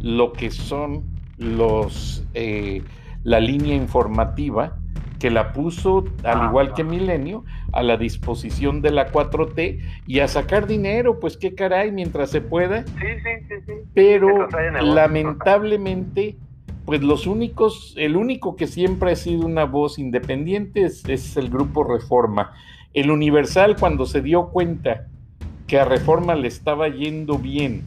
lo que son los, eh, la línea informativa que la puso, al ah, igual que Milenio, a la disposición de la 4T y a sacar dinero, pues qué caray, mientras se pueda. Sí, sí, sí, sí. Pero lamentablemente, pues los únicos, el único que siempre ha sido una voz independiente es, es el grupo Reforma. El Universal, cuando se dio cuenta que a Reforma le estaba yendo bien,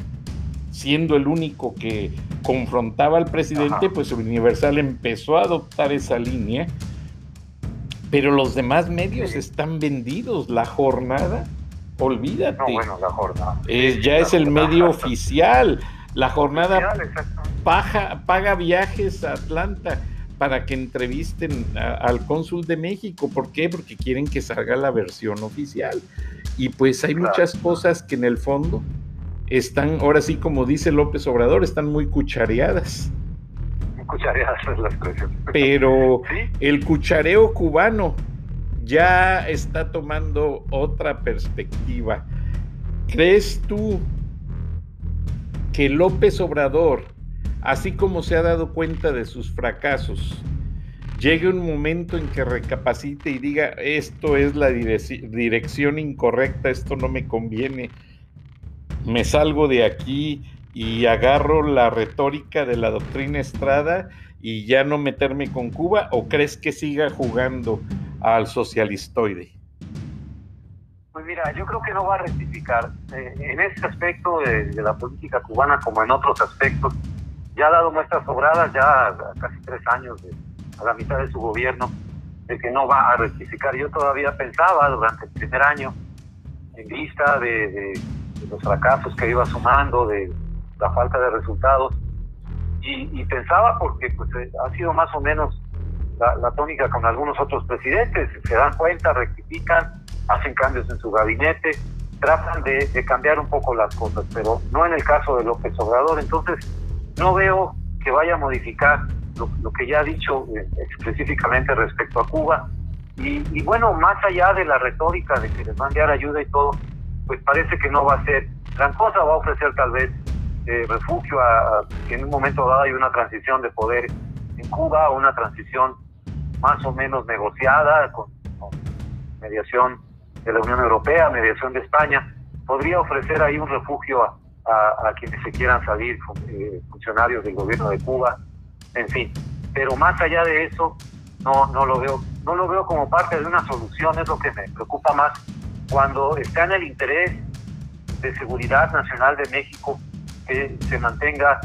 siendo el único que confrontaba al presidente, pues Universal empezó a adoptar esa línea, pero los demás medios están vendidos. La jornada, olvídate. No, bueno, la jornada. ya es el medio oficial. La jornada paga viajes a Atlanta para que entrevisten al cónsul de México. ¿Por qué? Porque quieren que salga la versión oficial. Y pues hay muchas cosas que en el fondo están, ahora sí, como dice López Obrador, están muy cuchareadas. Cuchareadas es la expresión. Pero el cuchareo cubano ya está tomando otra perspectiva. ¿Crees tú que López Obrador, así como se ha dado cuenta de sus fracasos, llegue un momento en que recapacite y diga, esto es la dirección incorrecta, esto no me conviene, me salgo de aquí y agarro la retórica de la doctrina Estrada y ya no meterme con Cuba, o crees que siga jugando al socialistoide? Pues mira, yo creo que no va a rectificar. Eh, en este aspecto de, de, la política cubana, como en otros aspectos, ya ha dado muestras sobradas, ya casi tres años de, a la mitad de su gobierno de que no va a rectificar. Yo todavía pensaba durante el primer año, en vista de, los fracasos que iba sumando, de la falta de resultados, y, pensaba porque pues, eh, ha sido más o menos la, tónica con algunos otros presidentes, se dan cuenta, rectifican, hacen cambios en su gabinete, tratan de, de cambiar un poco las cosas, pero no en el caso de López Obrador. Entonces, no veo que vaya a modificar lo, que ya ha dicho eh, específicamente respecto a Cuba. Y, bueno, más allá de la retórica de que les va a enviar ayuda y todo, pues parece que no va a ser gran cosa, va a ofrecer tal vez eh, refugio a, en un momento dado hay una transición de poder en Cuba, una transición más o menos negociada con, mediación de la Unión Europea, mediación de España, podría ofrecer ahí un refugio a, a, quienes se quieran salir, eh, funcionarios del gobierno de Cuba, en fin. Pero más allá de eso, no, no lo veo, no lo veo como parte de una solución, es lo que me preocupa más. Cuando está en el interés de seguridad nacional de México, que se mantenga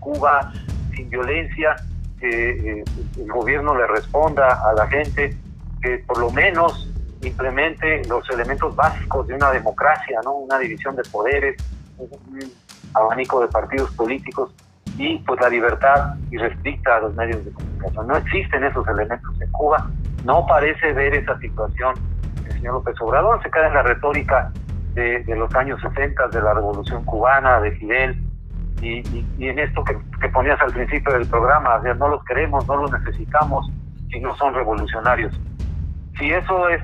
Cuba sin violencia, que eh, el gobierno le responda a la gente, que por lo menos implemente los elementos básicos de una democracia, ¿no? Una división de poderes, un abanico de partidos políticos y pues la libertad irrestricta a los medios de comunicación. No existen esos elementos en Cuba, no parece ver esa situación el señor López Obrador, se queda en la retórica de, los años 60, de la revolución cubana, de Fidel, y, en esto que, ponías al principio del programa, no los queremos, no los necesitamos, si no son revolucionarios. Si eso es,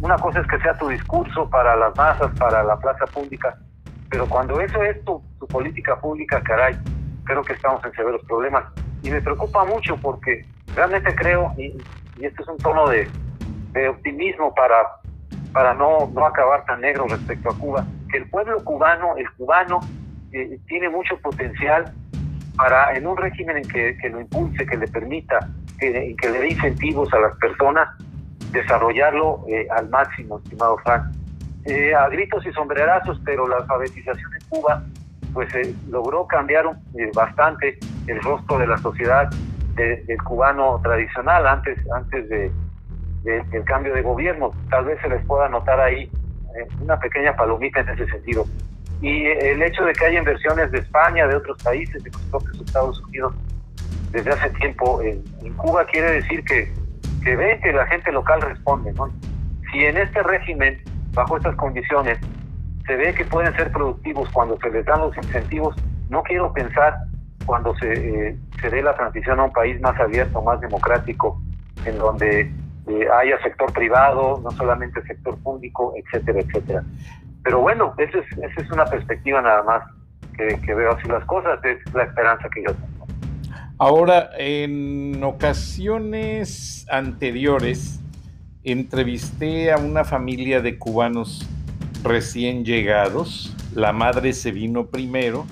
una cosa es que sea tu discurso para las masas, para la plaza pública, pero cuando eso es tu, tu política pública, caray, creo que estamos en severos problemas. Y me preocupa mucho porque realmente creo, y, este es un tono de, optimismo para, para no, no acabar tan negro respecto a Cuba, que el pueblo cubano, el cubano, eh, tiene mucho potencial para en un régimen en que, que lo impulse, que le permita, que, que le dé incentivos a las personas, desarrollarlo eh, al máximo, estimado Frank. Eh, a gritos y sombrerazos, pero la alfabetización en Cuba pues se logró cambiar eh, bastante el rostro de la sociedad del cubano tradicional antes, antes de, del cambio de gobierno. Tal vez se les pueda notar ahí eh, una pequeña palomita en ese sentido. Y el hecho de que haya inversiones de España, de otros países, de los propios Estados Unidos, desde hace tiempo en, Cuba quiere decir que, que ven que la gente local responde. ¿no? Si en este régimen bajo estas condiciones se ve que pueden ser productivos cuando se les dan los incentivos, no quiero pensar cuando se, eh, se dé la transición a un país más abierto, más democrático, en donde eh, haya sector privado, no solamente sector público, etcétera, etcétera. Pero bueno, esa es, esa es una perspectiva nada más que, que veo así las cosas, es la esperanza que yo tengo. Ahora, en ocasiones anteriores, entrevisté a una familia de cubanos recién llegados. La madre se vino primero,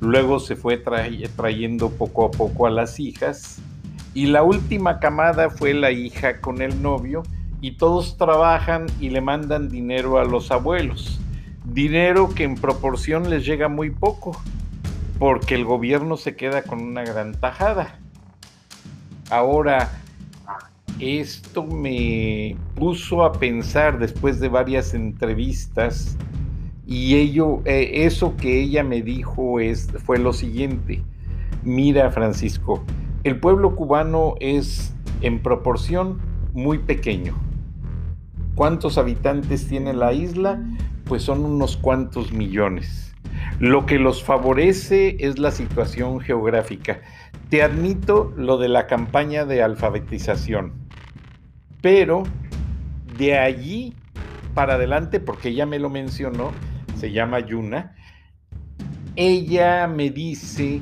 luego se fue trayendo poco a poco a las hijas y la última camada fue la hija con el novio y todos trabajan y le mandan dinero a los abuelos. Dinero que en proporción les llega muy poco porque el gobierno se queda con una gran tajada. Ahora, esto me puso a pensar después de varias entrevistas y ello, eh, eso que ella me dijo es, fue lo siguiente. Mira, Francisco, el pueblo cubano es en proporción muy pequeño. ¿Cuántos habitantes tiene la isla? Pues son unos cuantos millones. Lo que los favorece es la situación geográfica. Te admito lo de la campaña de alfabetización, pero de allí para adelante, porque ella me lo mencionó, se llama Yuna, ella me dice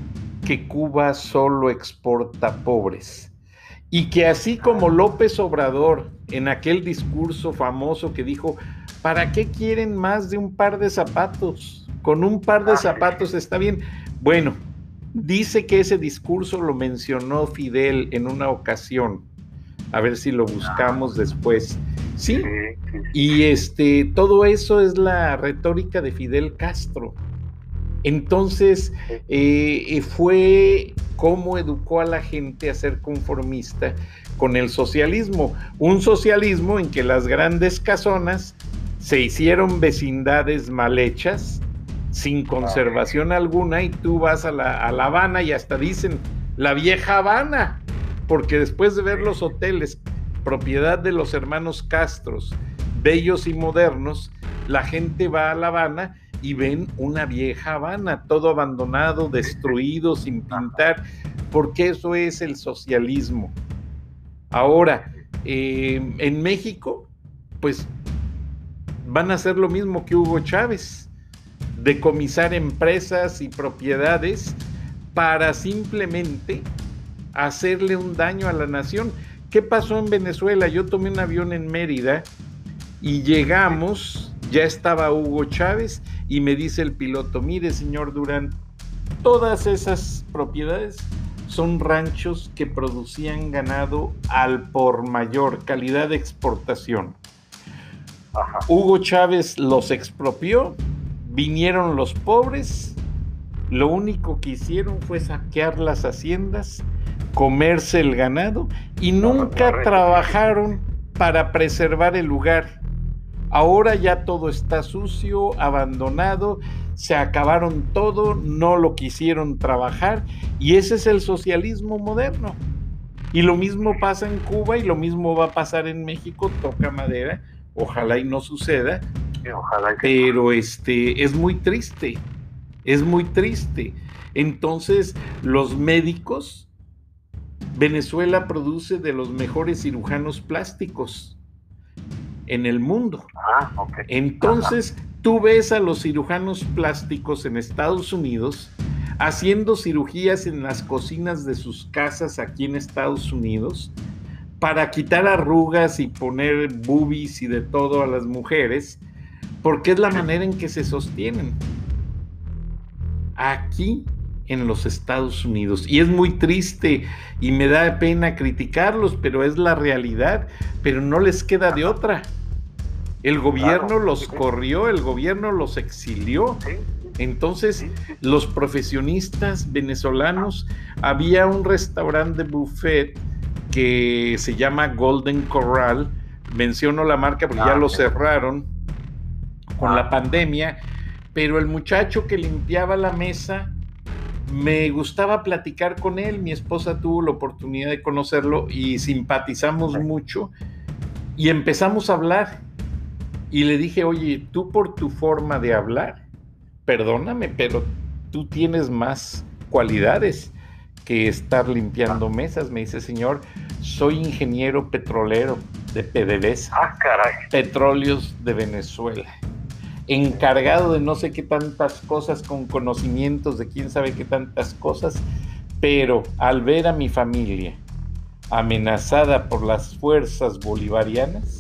que Cuba solo exporta pobres y que así como López Obrador en aquel discurso famoso que dijo, ¿para qué quieren más de un par de zapatos? Con un par de zapatos está bien. Bueno, dice que ese discurso lo mencionó Fidel en una ocasión. A ver si lo buscamos después. Sí. Y este, todo eso es la retórica de Fidel Castro. Entonces, eh, fue cómo educó a la gente a ser conformista con el socialismo. Un socialismo en que las grandes casonas se hicieron vecindades mal hechas, sin conservación alguna, y tú vas a la, a la Habana y hasta dicen la vieja Habana, porque después de ver los hoteles, propiedad de los hermanos Castros, bellos y modernos, la gente va a La Habana y ven una vieja Habana, todo abandonado, destruido, sin pintar, porque eso es el socialismo. Ahora, eh, en México, pues van a hacer lo mismo que Hugo Chávez, decomisar empresas y propiedades para simplemente hacerle un daño a la nación. ¿Qué pasó en Venezuela? Yo tomé un avión en Mérida y llegamos, ya estaba Hugo Chávez y me dice el piloto, mire señor Durán, todas esas propiedades son ranchos que producían ganado al por mayor, calidad de exportación. Hugo Chávez los expropió, vinieron los pobres, lo único que hicieron fue saquear las haciendas, comerse el ganado y nunca trabajaron para preservar el lugar. Ahora ya todo está sucio, abandonado, se acabaron todo, no lo quisieron trabajar y ese es el socialismo moderno. Y lo mismo pasa en Cuba y lo mismo va a pasar en México, toca madera, ojalá y no suceda. pero este es muy triste, es muy triste. Entonces, los médicos, Venezuela produce de los mejores cirujanos plásticos en el mundo. Ah, Entonces, tú ves a los cirujanos plásticos en Estados Unidos haciendo cirugías en las cocinas de sus casas aquí en Estados Unidos para quitar arrugas y poner boobies y de todo a las mujeres, porque es la manera en que se sostienen. Aquí en los Estados Unidos. Y es muy triste y me da pena criticarlos, pero es la realidad, pero no les queda de otra. El gobierno los corrió, el gobierno los exilió. Entonces, los profesionistas venezolanos, había un restaurante de buffet que se llama Golden Corral. Menciono la marca porque ya ah, lo cerraron con la ah. pandemia, pero el muchacho que limpiaba la mesa, me gustaba platicar con él. Mi esposa tuvo la oportunidad de conocerlo y simpatizamos mucho y empezamos a hablar Y le dije, oye, tú por tu forma de hablar, perdóname, pero tú tienes más cualidades que estar limpiando mesas. Me dice, señor, soy ingeniero petrolero de PDVSA. Ah, caray. Petróleos de Venezuela. Encargado de no sé qué tantas cosas, con conocimientos de quién sabe qué tantas cosas, pero al ver a mi familia amenazada por las fuerzas bolivarianas,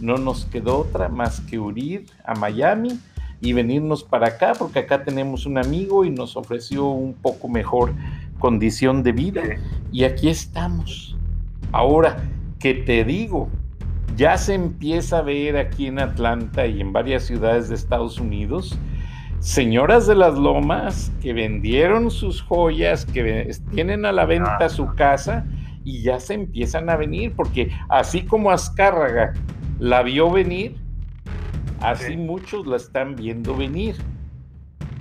no nos quedó otra más que huir a Miami y venirnos para acá, porque acá tenemos un amigo y nos ofreció un poco mejor condición de vida. Y aquí estamos. Ahora, que te digo, ya se empieza a ver aquí en Atlanta y en varias ciudades de Estados Unidos, señoras de las lomas que vendieron sus joyas, que tienen a la venta su casa y ya se empiezan a venir, porque así como Azcárraga la vio venir, así muchos la están viendo venir.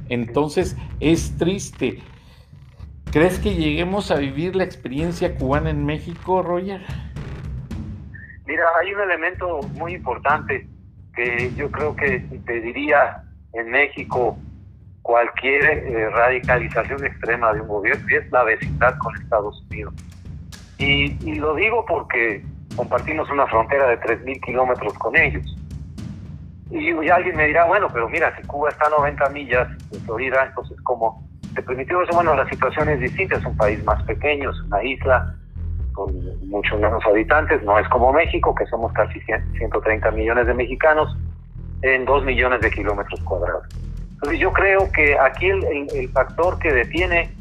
Entonces es triste. ¿Crees que lleguemos a vivir la experiencia cubana en México, Roger? Mira, hay un elemento muy importante que yo creo que impediría en México cualquier eh, radicalización extrema de un gobierno y es la vecindad con Estados Unidos. Y, y lo digo porque compartimos una frontera de 3.000 kilómetros con ellos. Y, y, alguien me dirá, bueno, pero mira, si Cuba está a 90 millas de Florida, entonces ¿cómo se permitió eso? Bueno, la situación es distinta, es un país más pequeño, es una isla con muchos menos habitantes, no es como México, que somos casi 130 millones de mexicanos en 2 millones de kilómetros cuadrados. Entonces yo creo que aquí el, el, el factor que detiene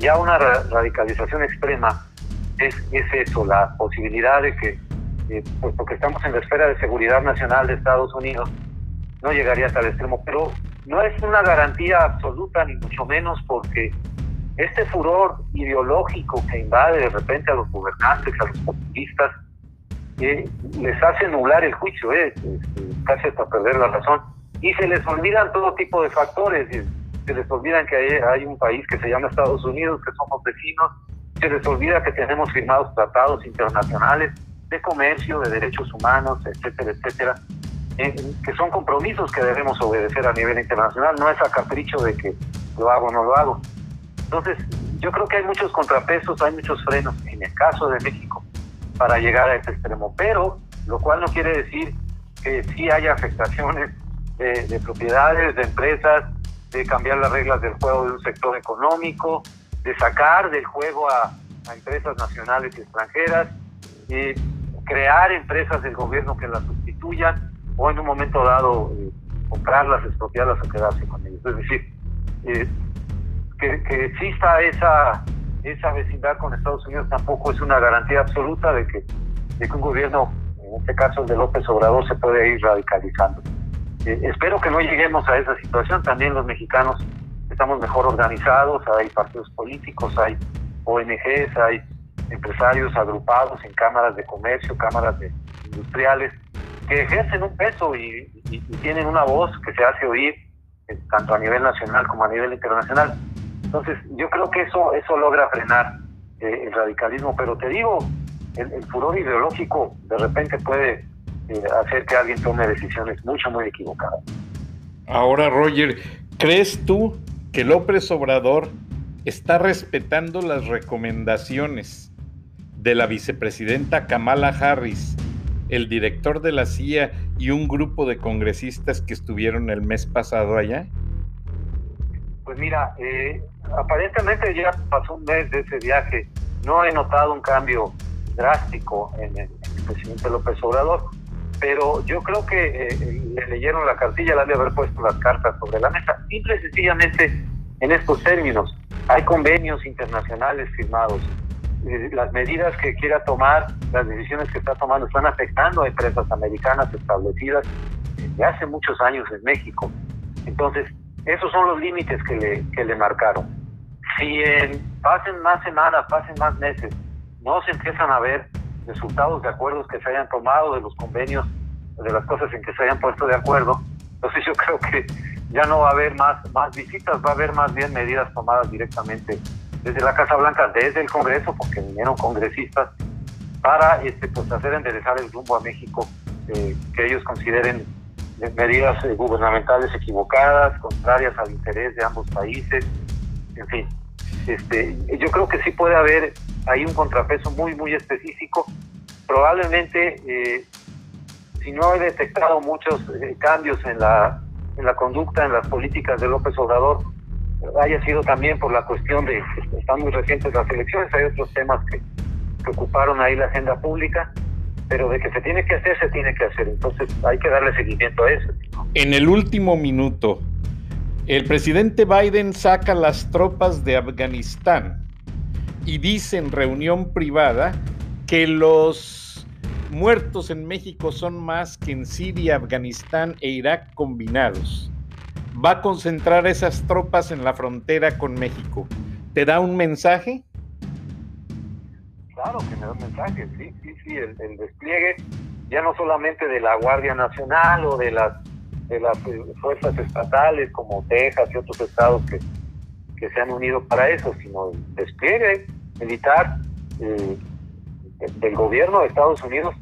ya una radicalización extrema es, es eso, la posibilidad de que, eh, pues porque estamos en la esfera de seguridad nacional de Estados Unidos, no llegaría hasta el extremo, pero no es una garantía absoluta, ni mucho menos porque este furor ideológico que invade de repente a los gobernantes, a los populistas, eh, les hace nublar el juicio, eh, casi hasta perder la razón, y se les olvidan todo tipo de factores, se les olvidan que hay un país que se llama Estados Unidos, que somos vecinos, se les olvida que tenemos firmados tratados internacionales de comercio, de derechos humanos, etcétera, etcétera, que son compromisos que debemos obedecer a nivel internacional, no es a capricho de que lo hago o no lo hago. Entonces, yo creo que hay muchos contrapesos, hay muchos frenos, en el caso de México, para llegar a este extremo, pero lo cual no quiere decir que sí haya afectaciones de propiedades, de empresas, de cambiar las reglas del juego de un sector económico, de sacar del juego a, empresas nacionales y extranjeras, y crear empresas del gobierno que las sustituyan o en un momento dado eh, comprarlas, expropiarlas o quedarse con ellas. Es decir, eh, que, que, exista esa, esa vecindad con Estados Unidos tampoco es una garantía absoluta de que, de que un gobierno, en este caso el de López Obrador, se puede ir radicalizando. Eh, espero que no lleguemos a esa situación. También los mexicanos estamos mejor organizados, hay partidos políticos, hay ONGs, hay empresarios agrupados en cámaras de comercio, cámaras de industriales, que ejercen un peso y, tienen una voz que se hace oír eh, tanto a nivel nacional como a nivel internacional. Entonces, yo creo que eso, eso logra frenar eh, el radicalismo, pero te digo, el, el, furor ideológico de repente puede eh, hacer que alguien tome decisiones mucho, muy equivocadas. Ahora, Roger, ¿crees tú que López Obrador está respetando las recomendaciones de la vicepresidenta Kamala Harris, el director de la CIA y un grupo de congresistas que estuvieron el mes pasado allá? Pues mira, eh, aparentemente ya pasó un mes de ese viaje. No he notado un cambio drástico en el, en el presidente López Obrador, pero yo creo que eh, le leyeron la cartilla, le han de haber puesto las cartas sobre la mesa. Simple y sencillamente en estos términos. Hay convenios internacionales firmados. Eh, las medidas que quiera tomar, las decisiones que está tomando, están afectando a empresas americanas establecidas desde hace muchos años en México. Entonces, esos son los límites que le, que le marcaron. Si en, pasen más semanas, pasen más meses, no se empiezan a ver resultados de acuerdos que se hayan tomado, de los convenios, de las cosas en que se hayan puesto de acuerdo, entonces yo creo que ya no va a haber más, más visitas, va a haber más bien medidas tomadas directamente desde la Casa Blanca, desde el Congreso, porque vinieron congresistas, para este, pues, hacer enderezar el rumbo a México eh, que ellos consideren medidas eh, gubernamentales equivocadas, contrarias al interés de ambos países, en fin. Este, yo creo que sí puede haber ahí un contrapeso muy, muy específico. Probablemente, eh, si no he detectado muchos cambios en la, en la conducta, en las políticas de López Obrador, haya sido también por la cuestión de que están muy recientes las elecciones, hay otros temas que, que ocuparon ahí la agenda pública, pero de que se tiene que hacer, se tiene que hacer. Entonces hay que darle seguimiento a eso. En el último minuto, el presidente Biden saca las tropas de Afganistán y dice en reunión privada que los muertos en México son más que en Siria, Afganistán e Irak combinados. Va a concentrar esas tropas en la frontera con México. ¿Te da un mensaje? Claro que me da un mensaje, sí, sí, sí, el, despliegue ya no solamente de la Guardia Nacional o de las de las eh, fuerzas estatales como Texas y otros estados que, que se han unido para eso, sino el despliegue militar eh, del gobierno de Estados Unidos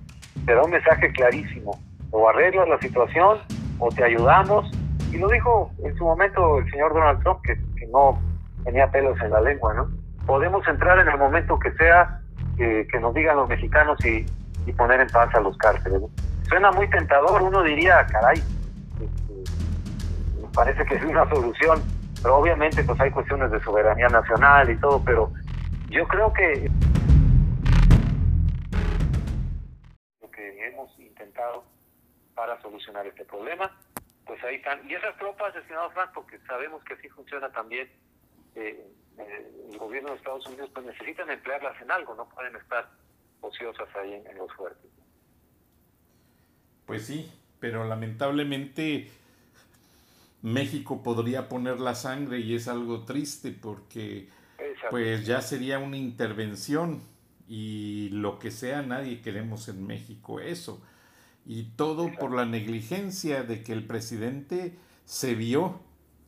te da un mensaje clarísimo. O arreglas la situación o te ayudamos. Y lo dijo en su momento el señor Donald Trump, que, no tenía pelos en la lengua, ¿no? Podemos entrar en el momento que sea que, nos digan los mexicanos y, poner en paz a los cárceles. Suena muy tentador, uno diría, caray, este, parece que es una solución, pero obviamente pues hay cuestiones de soberanía nacional y todo, pero yo creo que lo que hemos intentado para solucionar este problema, pues ahí están. Y esas tropas, estimados Frank, porque sabemos que así funciona también eh, el gobierno de Estados Unidos pues necesitan emplearlas en algo, no pueden estar ociosas ahí en, los fuertes. Pues sí, pero lamentablemente México podría poner la sangre y es algo triste porque pues ya sería una intervención y lo que sea nadie queremos en México eso. Y todo por la negligencia de que el presidente se vio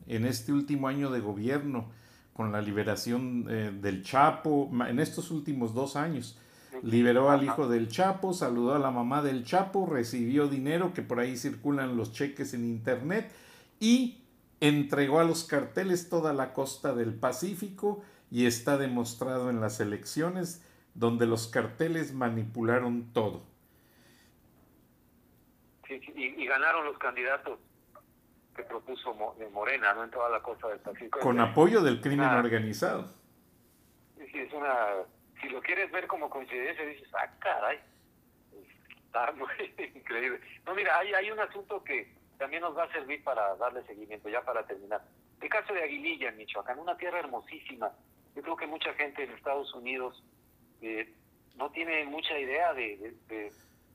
en este último año de gobierno con la liberación eh, del Chapo, en estos últimos dos años. Liberó al hijo del Chapo, saludó a la mamá del Chapo, recibió dinero, que por ahí circulan los cheques en internet, y entregó a los carteles toda la costa del Pacífico y está demostrado en las elecciones donde los carteles manipularon todo. y ganaron los candidatos que propuso Morena, ¿no? En toda la costa del Pacífico. Con apoyo del crimen organizado. Sí, es una... Si lo quieres ver como coincidencia, dices, ah, caray, está muy increíble. No, mira, hay, hay un asunto que también nos va a servir para darle seguimiento, ya para terminar. El caso de Aguililla, en Michoacán, una tierra hermosísima. Yo creo que mucha gente en Estados Unidos eh, no tiene mucha idea de, de,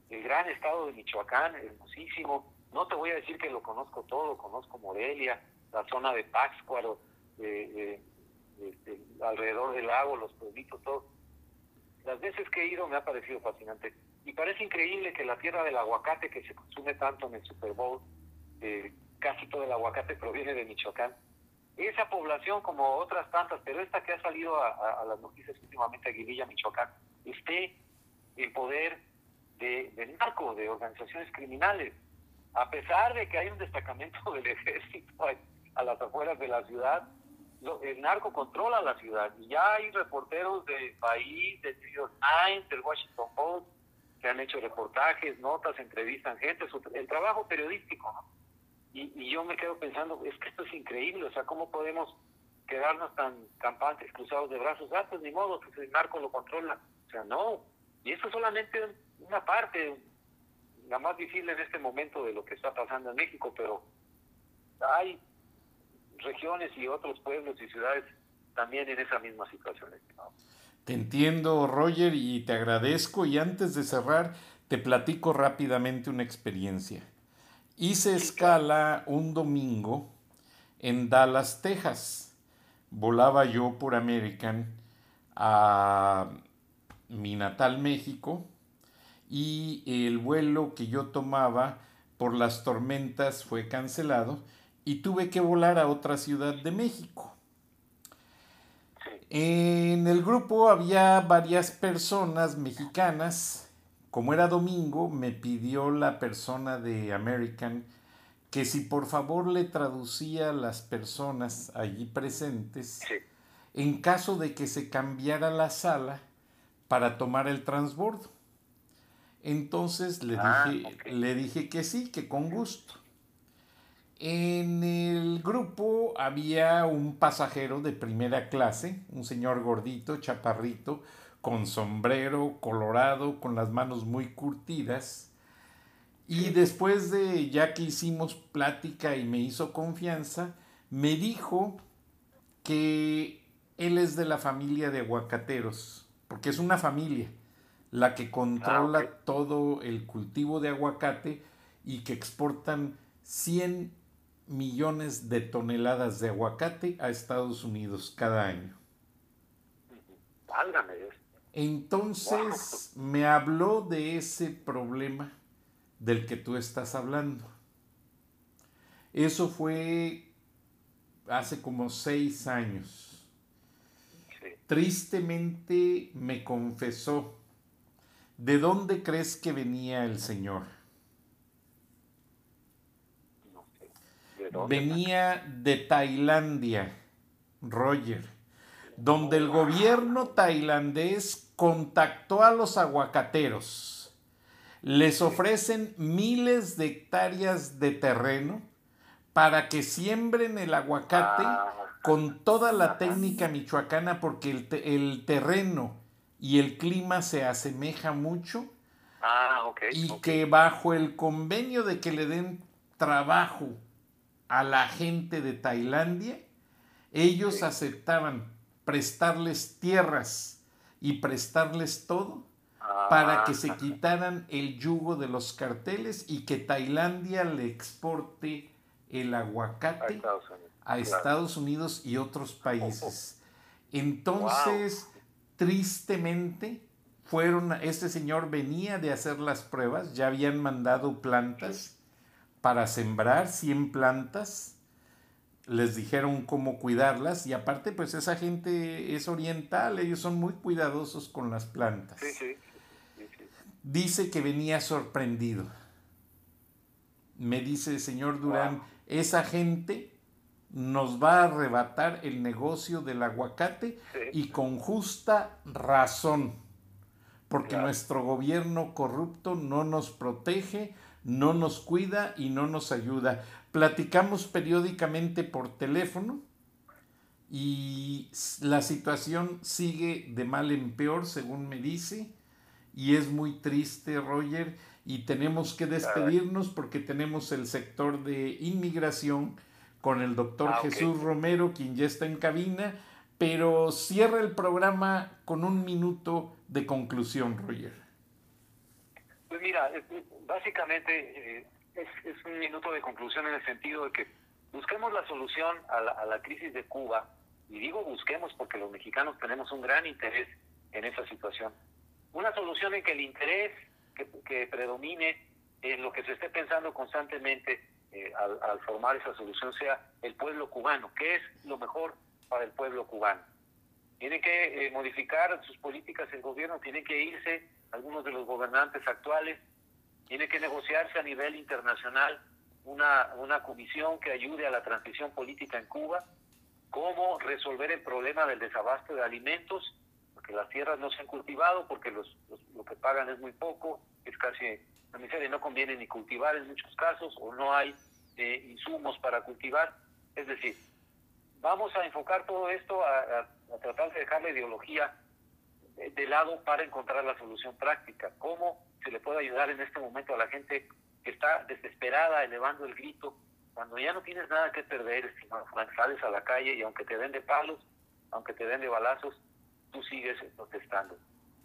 del gran estado de Michoacán, hermosísimo no te voy a decir que lo conozco todo, conozco Morelia, la zona de Pátzcuaro, alrededor del lago, los pueblitos, todo. Las veces que he ido me ha parecido fascinante. Y parece increíble que la tierra del aguacate que se consume tanto en el Super Bowl, eh, casi todo el aguacate proviene de Michoacán. Esa población, como otras tantas, pero esta que ha salido a, las noticias últimamente, Aguililla, Michoacán, esté en poder de, de narco, de organizaciones criminales a pesar de que hay un destacamento del ejército a las afueras de la ciudad, el narco controla la ciudad y ya hay reporteros del país, del New York Times, del Washington Post, que han hecho reportajes, notas, entrevistan gente, el trabajo periodístico, ¿no? Y, yo me quedo pensando, es que esto es increíble, o sea, ¿cómo podemos quedarnos tan campantes, cruzados de brazos? Ah, pues ni modo, que el narco lo controla. O sea, no. Y esto es solamente una parte, la más visible en este momento de lo que está pasando en México, pero hay regiones y otros pueblos y ciudades también en esa misma situación. Te entiendo, Roger, y te agradezco. Y antes de cerrar, te platico rápidamente una experiencia. Hice escala un domingo en Dallas, Texas. Volaba yo por American a mi natal México y el vuelo que yo tomaba por las tormentas fue cancelado y tuve que volar a otra ciudad de México. En el grupo había varias personas mexicanas como era domingo, me pidió la persona de American que si por favor le traducía a las personas allí presentes en caso de que se cambiara la sala para tomar el transbordo. Entonces le, ah, dije, le dije que sí, que con gusto. En el grupo había un pasajero de primera clase, un señor gordito, chaparrito, con sombrero colorado, con las manos muy curtidas. Y después de ya que hicimos plática y me hizo confianza, me dijo que él es de la familia de aguacateros, porque es una familia la que controla ah, todo el cultivo de aguacate y que exportan 100 millones de toneladas de aguacate a Estados Unidos cada año. Entonces me habló de ese problema del que tú estás hablando. Eso fue hace como seis años. Tristemente me confesó, ¿de dónde crees que venía el Señor? venía de Tailandia, Roger, donde el gobierno tailandés contactó a los aguacateros. Les ofrecen miles de hectáreas de terreno para que siembren el aguacate ah. con toda la técnica michoacana porque el, terreno y el clima se asemeja mucho. Ah, y que bajo el convenio de que le den trabajo a la gente de Tailandia, ellos aceptaban prestarles tierras y prestarles todo para que se ah. quitaran el yugo de los carteles y que Tailandia le exporte el aguacate a Estados Unidos, y otros países. Entonces, tristemente, fueron, este señor venía de hacer las pruebas, ya habían mandado plantas para sembrar 100 plantas, les dijeron cómo cuidarlas y aparte pues esa gente es oriental, ellos son muy cuidadosos con las plantas. Dice que venía sorprendido. Me dice, señor Durán, esa gente nos va a arrebatar el negocio del aguacate y con justa razón, porque nuestro gobierno corrupto no nos protege, no nos cuida y no nos ayuda. Platicamos periódicamente por teléfono y la situación sigue de mal en peor, según me dice, y es muy triste, Roger, y tenemos que despedirnos porque tenemos el sector de inmigración con el doctor ah, Jesús Romero, quien ya está en cabina, pero cierra el programa con un minuto de conclusión, Roger. Pues mira, básicamente eh, es, un minuto de conclusión en el sentido de que busquemos la solución a la, crisis de Cuba, y digo busquemos porque los mexicanos tenemos un gran interés en esa situación. Una solución en que el interés que, predomine en lo que se esté pensando constantemente eh, al, formar esa solución sea el pueblo cubano, que es lo mejor para el pueblo cubano. Tiene que eh, modificar sus políticas el gobierno, tiene que irse algunos de los gobernantes actuales tiene que negociarse a nivel internacional una, una comisión que ayude a la transición política en Cuba, cómo resolver el problema del desabasto de alimentos, porque las tierras no se han cultivado, porque los, lo que pagan es muy poco, es casi la miseria, no conviene ni cultivar en muchos casos, o no hay eh, insumos para cultivar. Es decir, vamos a enfocar todo esto a, tratar de dejar la ideología de lado para encontrar la solución práctica. ¿Cómo se le puede ayudar en este momento a la gente que está desesperada, elevando el grito, cuando ya no tienes nada que perder, sino sales a la calle y aunque te den de palos, aunque te den de balazos, tú sigues protestando.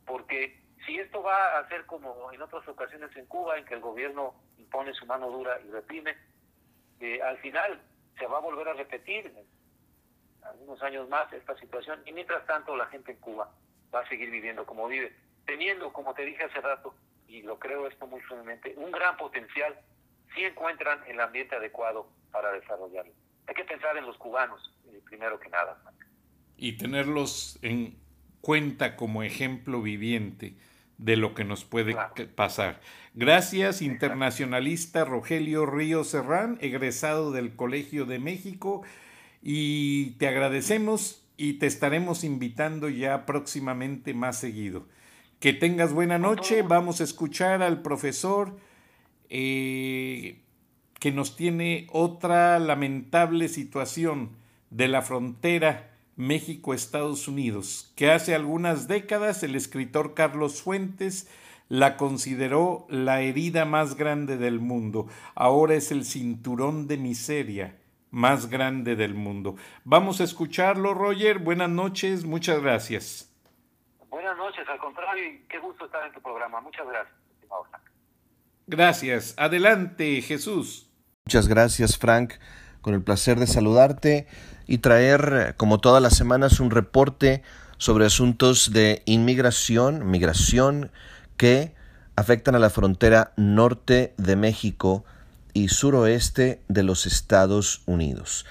Porque si esto va a ser como en otras ocasiones en Cuba, en que el gobierno impone su mano dura y reprime, eh, al final se va a volver a repetir algunos años más esta situación y mientras tanto la gente en Cuba va a seguir viviendo como vive, teniendo, como te dije hace rato, y lo creo esto muy firmemente, un gran potencial si encuentran el ambiente adecuado para desarrollarlo. Hay que pensar en los cubanos, eh, primero que nada. Y tenerlos en cuenta como ejemplo viviente de lo que nos puede pasar. Gracias, internacionalista Rogelio Río Serrán, egresado del Colegio de México, y te agradecemos y te estaremos invitando ya próximamente más seguido. Que tengas buena noche, vamos a escuchar al profesor eh, que nos tiene otra lamentable situación de la frontera México-Estados Unidos, que hace algunas décadas el escritor Carlos Fuentes la consideró la herida más grande del mundo. Ahora es el cinturón de miseria más grande del mundo. Vamos a escucharlo, Roger. Buenas noches, muchas gracias. Buenas noches, al contrario, qué gusto estar en tu programa. Muchas gracias. Gracias. Adelante, Jesús. Muchas gracias, Frank. Con el placer de saludarte y traer, como todas las semanas, un reporte sobre asuntos de inmigración, migración, que afectan a la frontera norte de México y suroeste de los Estados Unidos.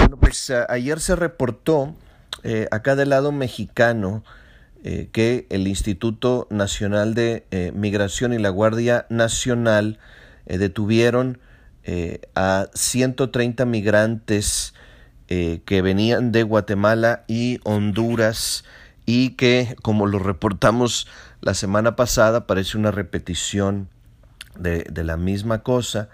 Bueno, pues ayer se reportó eh, acá del lado mexicano eh, que el Instituto Nacional de eh, Migración y la Guardia Nacional detuvieron a 130 migrantes que venían de Guatemala y Honduras y que, como lo reportamos la semana pasada, parece una repetición de, la misma cosa,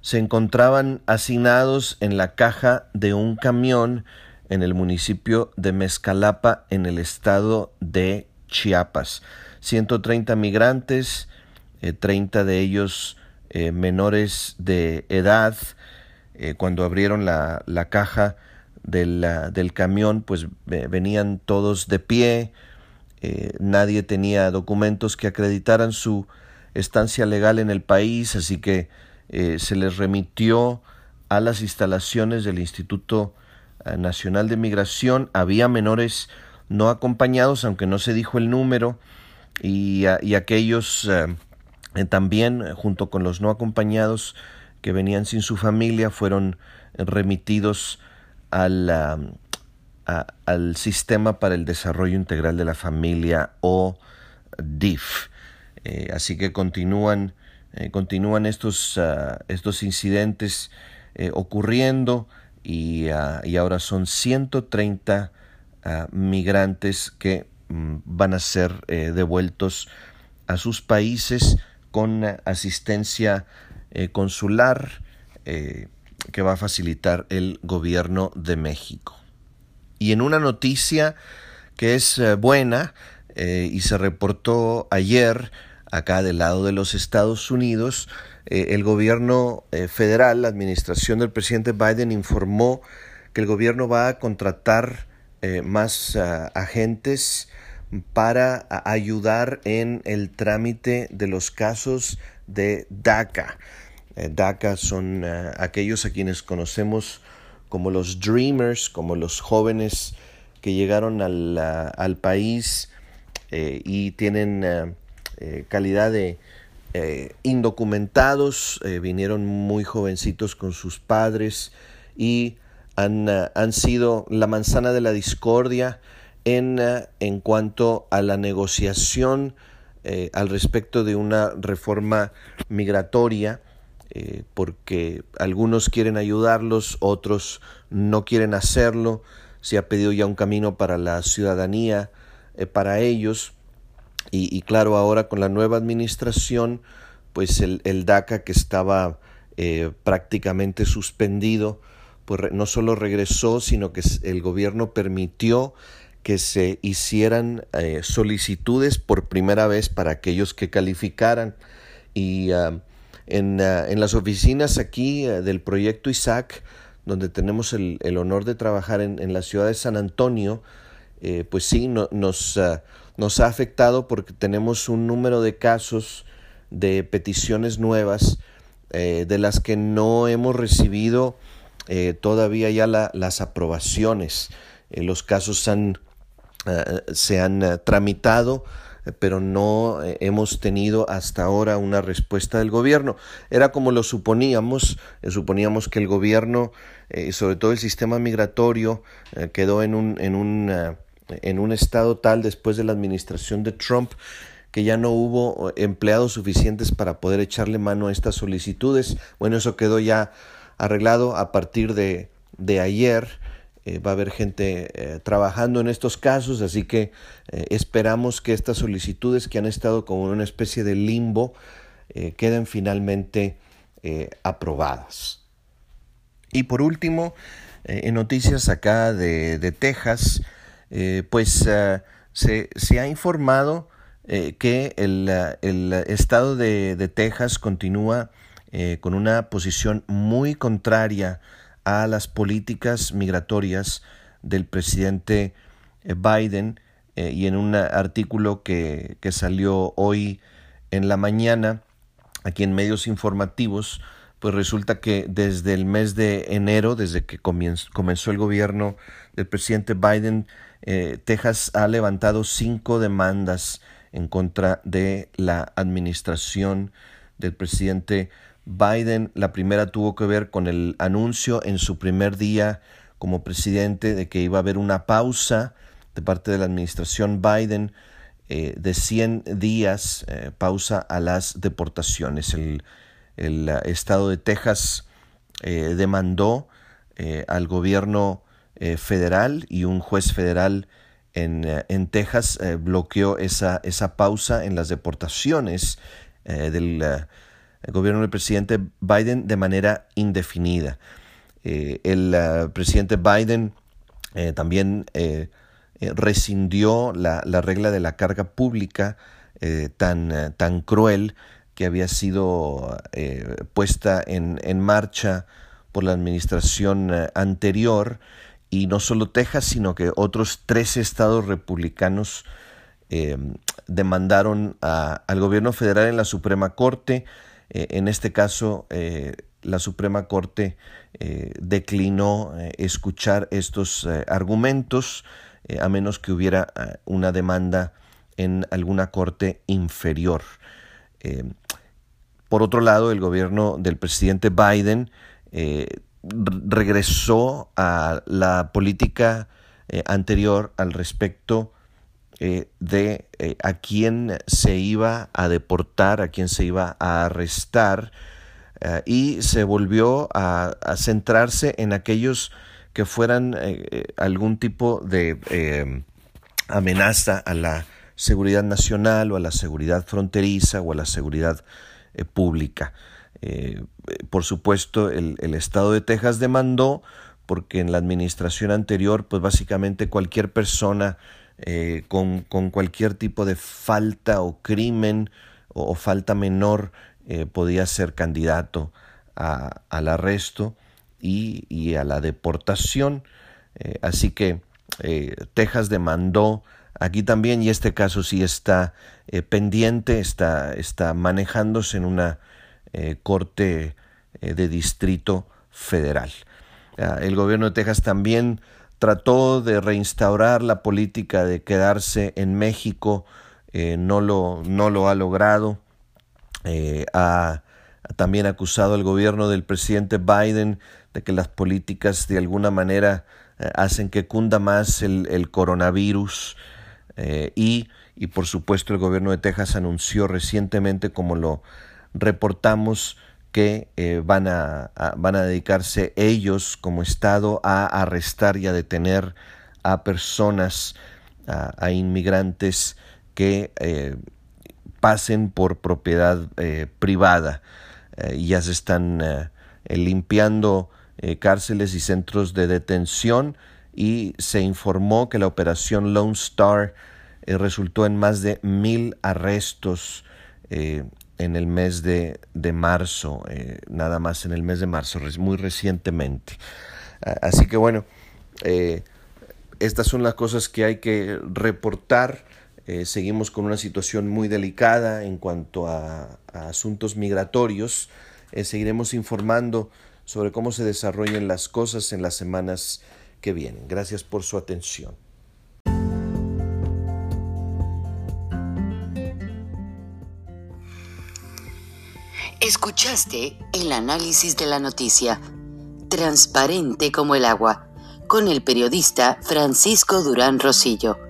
se encontraban asignados en la caja de un camión en el municipio de Mezcalapa, en el estado de Chiapas. 130 migrantes, 30 eh, de ellos eh, menores de edad. Eh, cuando abrieron la, la caja del, del, camión, pues venían todos de pie, nadie tenía documentos que acreditaran su estancia legal en el país, así que eh, se les remitió a las instalaciones del Instituto eh, Nacional de Migración. Había menores no acompañados, aunque no se dijo el número, y, aquellos eh, también, junto con los no acompañados que venían sin su familia, fueron remitidos al, al Sistema para el Desarrollo Integral de la Familia o DIF. Eh, así que continúan, eh, continúan estos, estos incidentes eh, ocurriendo y, ah, y, ahora son 130 ah, migrantes que mm, van a ser devueltos a sus países con asistencia consular que va a facilitar el gobierno de México. Y en una noticia que es buena y se reportó ayer, acá del lado de los Estados Unidos, eh, el gobierno eh, federal, la administración del presidente Biden informó que el gobierno va a contratar eh, más ah, agentes para ayudar en el trámite de los casos de DACA. DACA son ah, aquellos a quienes conocemos como los Dreamers, como los jóvenes que llegaron al, ah, país y tienen calidad de eh, indocumentados, eh, vinieron muy jovencitos con sus padres y han, han sido la manzana de la discordia en, en cuanto a la negociación al respecto de una reforma migratoria. porque algunos quieren ayudarlos, otros no quieren hacerlo. Se ha pedido ya un camino para la ciudadanía para ellos. Y, claro, ahora con la nueva administración, pues el, DACA que estaba eh, prácticamente suspendido, pues no solo regresó, sino que el gobierno permitió que se hicieran eh, solicitudes por primera vez para aquellos que calificaran. Y ah, en, ah, en, las oficinas aquí ah, del proyecto ISAC, donde tenemos el, el honor de trabajar en, en, la ciudad de San Antonio, eh, pues sí, no, nos nos ha afectado porque tenemos un número de casos de peticiones nuevas eh, de las que no hemos recibido eh, todavía ya las aprobaciones. Eh, los casos han, se han tramitado, pero no hemos tenido hasta ahora una respuesta del gobierno. Era como lo suponíamos, suponíamos que el gobierno, sobre todo el sistema migratorio, quedó en un, en un en un estado tal después de la administración de Trump que ya no hubo empleados suficientes para poder echarle mano a estas solicitudes. Bueno, eso quedó ya arreglado a partir de, de ayer. Eh, va a haber gente eh, trabajando en estos casos, así que eh, esperamos que estas solicitudes que han estado como una especie de limbo queden finalmente aprobadas. Y por último, en noticias acá de, de Texas, pues se, se, ha informado que el, el estado de, de, Texas continúa con una posición muy contraria a las políticas migratorias del presidente eh, Biden eh, y en un artículo que, que, salió hoy en la mañana aquí en medios informativos, pues resulta que desde el mes de enero, desde que comenzó el gobierno del presidente Biden, eh, Texas ha levantado cinco demandas en contra de la administración del presidente Biden, la primera tuvo que ver con el anuncio en su primer día como presidente de que iba a haber una pausa de parte de la administración Biden eh, de 100 días, eh, pausa a las deportaciones. El, eh, estado de Texas demandó al gobierno federal y un juez federal en, en Texas bloqueó esa, esa pausa en las deportaciones del el gobierno del presidente Biden de manera indefinida. Eh, el eh, presidente Biden eh, también rescindió la, regla de la carga pública tan, tan cruel que había sido puesta en, marcha por la administración anterior y no solo Texas, sino que otros tres estados republicanos demandaron al gobierno federal en la Suprema Corte eh, en este caso, eh, la Suprema Corte eh, declinó escuchar estos argumentos a menos que hubiera una demanda en alguna corte inferior. Por otro lado, el gobierno del presidente Biden regresó a la política anterior al respecto eh, de eh, a quién se iba a deportar, a quién se iba a arrestar, eh, y se volvió a, centrarse en aquellos que fueran algún tipo de amenaza a la seguridad nacional o a la seguridad fronteriza o a la seguridad pública. por supuesto, el, el estado de Texas demandó porque en la administración anterior, pues básicamente cualquier persona eh, con, cualquier tipo de falta o crimen o, falta menor eh, podía ser candidato al arresto y, a la deportación. Eh, así que Texas demandó aquí también y este caso sí está pendiente, está, está manejándose en una corte de distrito federal. Ah, el gobierno de Texas también trató de reinstaurar la política de quedarse en México, eh, no, lo, no, lo, ha logrado. Eh, ha, también acusado al gobierno del presidente Biden de que las políticas de alguna manera eh, hacen que cunda más el, el coronavirus y, y por supuesto el gobierno de Texas anunció recientemente, como lo reportamos, que eh, van, a, van a dedicarse ellos como Estado a arrestar y a detener a personas, a, inmigrantes que eh, pasen por propiedad eh, privada. ya se están limpiando cárceles y centros de detención y se informó que la operación Lone Star resultó en más de mil arrestos en el mes de, marzo, eh, nada más en el mes de marzo, muy recientemente. Así que bueno, eh, estas son las cosas que hay que reportar. Eh, seguimos con una situación muy delicada en cuanto a, a asuntos migratorios. seguiremos informando sobre cómo se desarrollan las cosas en las semanas que vienen. Gracias por su atención. Escuchaste el análisis de la noticia, transparente como el agua, con el periodista Francisco Durán Rosillo